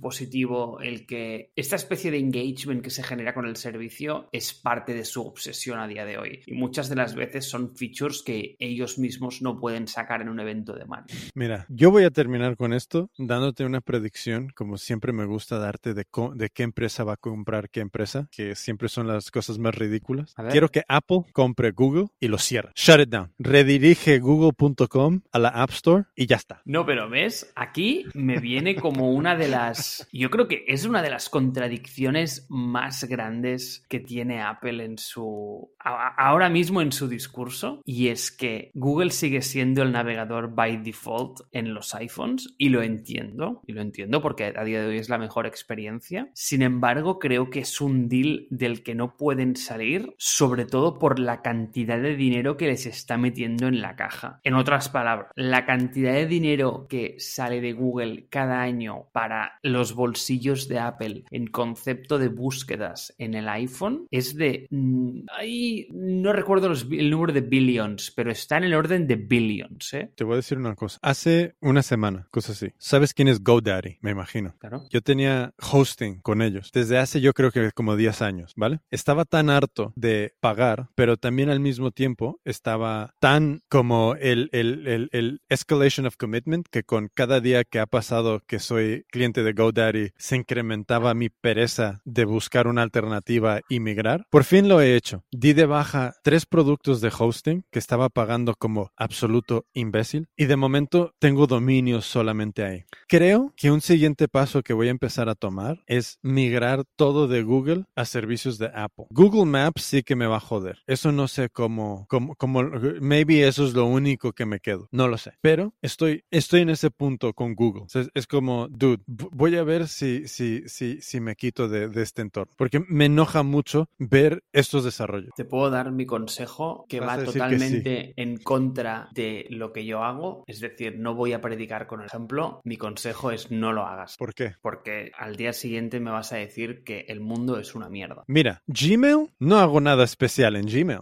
el que esta especie de engagement que se genera con el servicio es parte de su obsesión a día de hoy. Y muchas de las veces son features que ellos mismos no pueden sacar en un evento de mano. Mira, yo voy a terminar con esto dándote una predicción, como siempre me gusta darte de, de qué empresa va a comprar qué empresa, que siempre son las cosas más ridículas. Quiero que Apple compre Google y lo cierre. Shut it down. Redirige google.com a la App Store y ya está. No, pero ves, aquí me viene como una de las, yo creo que es una de las contradicciones más grandes que tiene Apple en su, ahora mismo en su discurso, y es que Google sigue siendo el navegador by default en los iPhones, y lo entiendo, y lo entiendo porque a día de hoy es la mejor experiencia. Sin embargo, creo que es un deal del que no pueden salir, sobre todo por la cantidad de dinero que les está metiendo en la caja. En otras palabras, la cantidad de dinero que sale de Google cada año para los bolsillos de Apple en concepto de búsquedas en el iPhone es de... Mm, ahí no recuerdo el número de billions, pero está en el orden de billions. ¿eh? Te voy a decir una cosa. Hace una semana, cosa así. ¿Sabes quién es GoDaddy? Me imagino. Claro. Yo tenía hosting con ellos desde hace yo creo que como 10 años, ¿vale? Estaba tan harto de pagar, pero también al mismo tiempo estaba tan como el, el, el, el escalation of commitment que con cada día que ha pasado que soy cliente de GoDaddy se incrementaba mi pereza de buscar una alternativa y migrar. Por fin lo he hecho. Di de baja tres productos de hosting que estaba pagando como absoluto imbécil y de momento tengo dominios solamente ahí. Creo que un siguiente paso que voy a empezar a tomar es migrar todo de Google a servicios de Apple. Google Maps sí que me va a joder. Eso no sé cómo, cómo, cómo maybe eso es lo único que me quedo. No lo sé. Pero estoy, estoy en ese punto con Google. Es como, dude, voy a ver si, si, si, si me quito de, de, este entorno. Porque me enoja mucho ver estos desarrollos. Te puedo dar mi consejo que Vas va totalmente sí. en contra de lo que yo hago. Es decir, no voy a predicar con el ejemplo. Mi consejo es no lo hagas. ¿Por qué? Porque al día siguiente me vas a decir que el mundo es una mierda. Mira, Gmail, no hago nada especial en Gmail.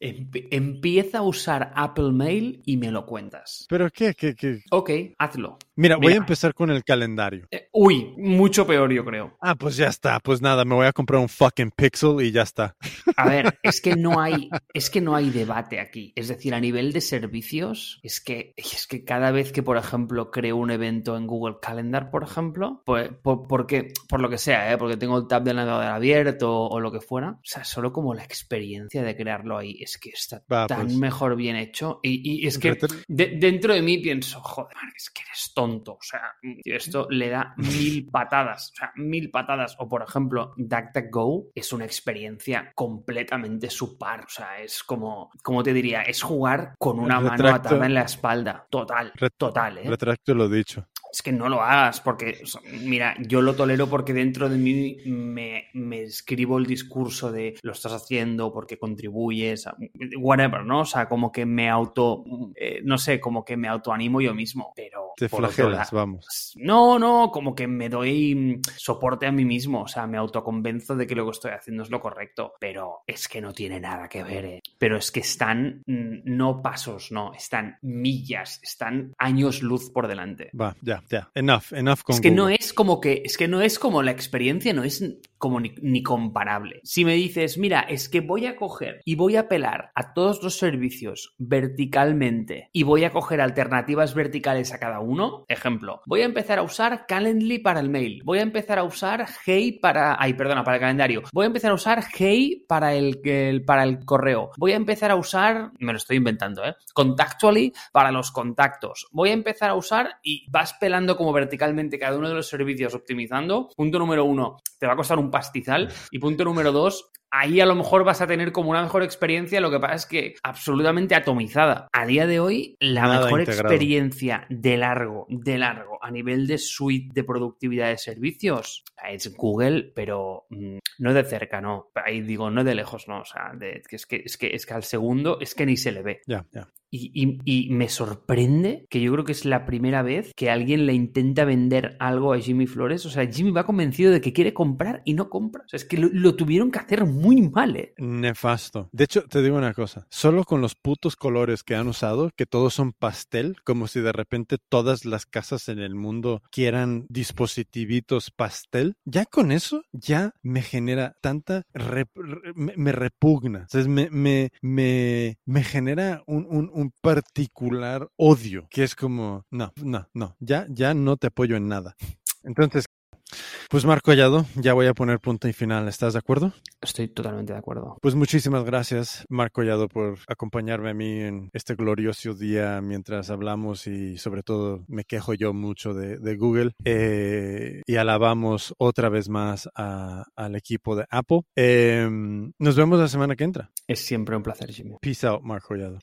Empieza a usar Apple Mail y me lo cuentas. ¿Pero qué? ¿Qué? qué? Ok, hazlo. Mira, Mira, voy a empezar con el calendario. Eh, uy, mucho peor yo creo. Ah, pues ya está. Pues nada, me voy a comprar un fucking Pixel y ya está. A ver, es que no hay, es que no hay debate aquí. Es decir, a nivel de servicios, es que, es que cada vez que, por ejemplo, creo un evento en Google Calendar, por ejemplo, pues, por, porque, por lo que sea, ¿eh? porque tengo el tab del navegador abierto o, o lo que fuera, o sea, solo como la experiencia de crearlo ahí es que está Va, tan pues. mejor bien hecho. Y, y es que de, dentro de mí pienso, joder, es que eres tonto. O sea, esto le da mil patadas. O sea, mil patadas. O por ejemplo, DuckDuckGo es una experiencia completamente supar. O sea, es como, como te diría, es jugar con una Retracto. mano atada en la espalda. Total, total. ¿eh? Retracto lo dicho es que no lo hagas, porque, mira, yo lo tolero porque dentro de mí me, me, escribo el discurso de lo estás haciendo porque contribuyes, a, whatever, ¿no? O sea, como que me auto, eh, no sé, como que me autoanimo yo mismo, pero... Te flagelas, vamos. No, no, como que me doy soporte a mí mismo, o sea, me autoconvenzo de que lo que estoy haciendo es lo correcto, pero es que no tiene nada que ver, ¿eh? Pero es que están, no pasos, no, están millas, están años luz por delante. Va, ya, ya, enough, enough con Es que Google. no es como que, es que no es como la experiencia, no es como ni, ni, comparable. Si me dices, mira, es que voy a coger y voy a apelar a todos los servicios verticalmente y voy a coger alternativas verticales a cada uno, ejemplo, voy a empezar a usar Calendly para el mail, voy a empezar a usar Hey para, ay, perdona, para el calendario, voy a empezar a usar Hey para el, el para el correo, voy a empezar a usar, me lo estoy inventando, ¿eh? Contactually para los contactos, voy a empezar a usar y vas pelando como verticalmente cada uno de los servicios optimizando. Punto número uno, te va a costar un pastizal. Y punto número dos, ahí a lo mejor vas a tener como una mejor experiencia, lo que pasa es que absolutamente atomizada. A día de hoy, la Nada mejor integrado. experiencia de largo, de largo, a nivel de suite de productividad de servicios, es Google, pero mmm, no de cerca, no. Ahí digo, no de lejos, no. O sea, de, es, que, es, que, es que al segundo es que ni se le ve. Ya, ya. Y, y, y, me sorprende que yo creo que es la primera vez que alguien le intenta vender algo a Jimmy Flores. O sea, Jimmy va convencido de que quiere comprar y no compra. O sea, es que lo, lo tuvieron que hacer muy mal, ¿eh? Nefasto. De hecho, te digo una cosa. Solo con los putos colores que han usado, que todos son pastel, como si de repente todas las casas en el mundo quieran dispositivitos pastel, ya con eso ya me genera tanta... Rep me, me, repugna. Entonces, me, me, me, me genera un, un, un particular odio, que es como, no, no, no, ya, ya no te apoyo en nada. Entonces, Pues Marco Collado, ya voy a poner punto y final. ¿Estás de acuerdo? Estoy totalmente de acuerdo. Pues muchísimas gracias, Marco Collado, por acompañarme a mí en este glorioso día mientras hablamos y sobre todo me quejo yo mucho de, de Google. Eh, y alabamos otra vez más a, al equipo de Apple. Eh, nos vemos la semana que entra. Es siempre un placer, Jimmy. Peace out, Marco Collado.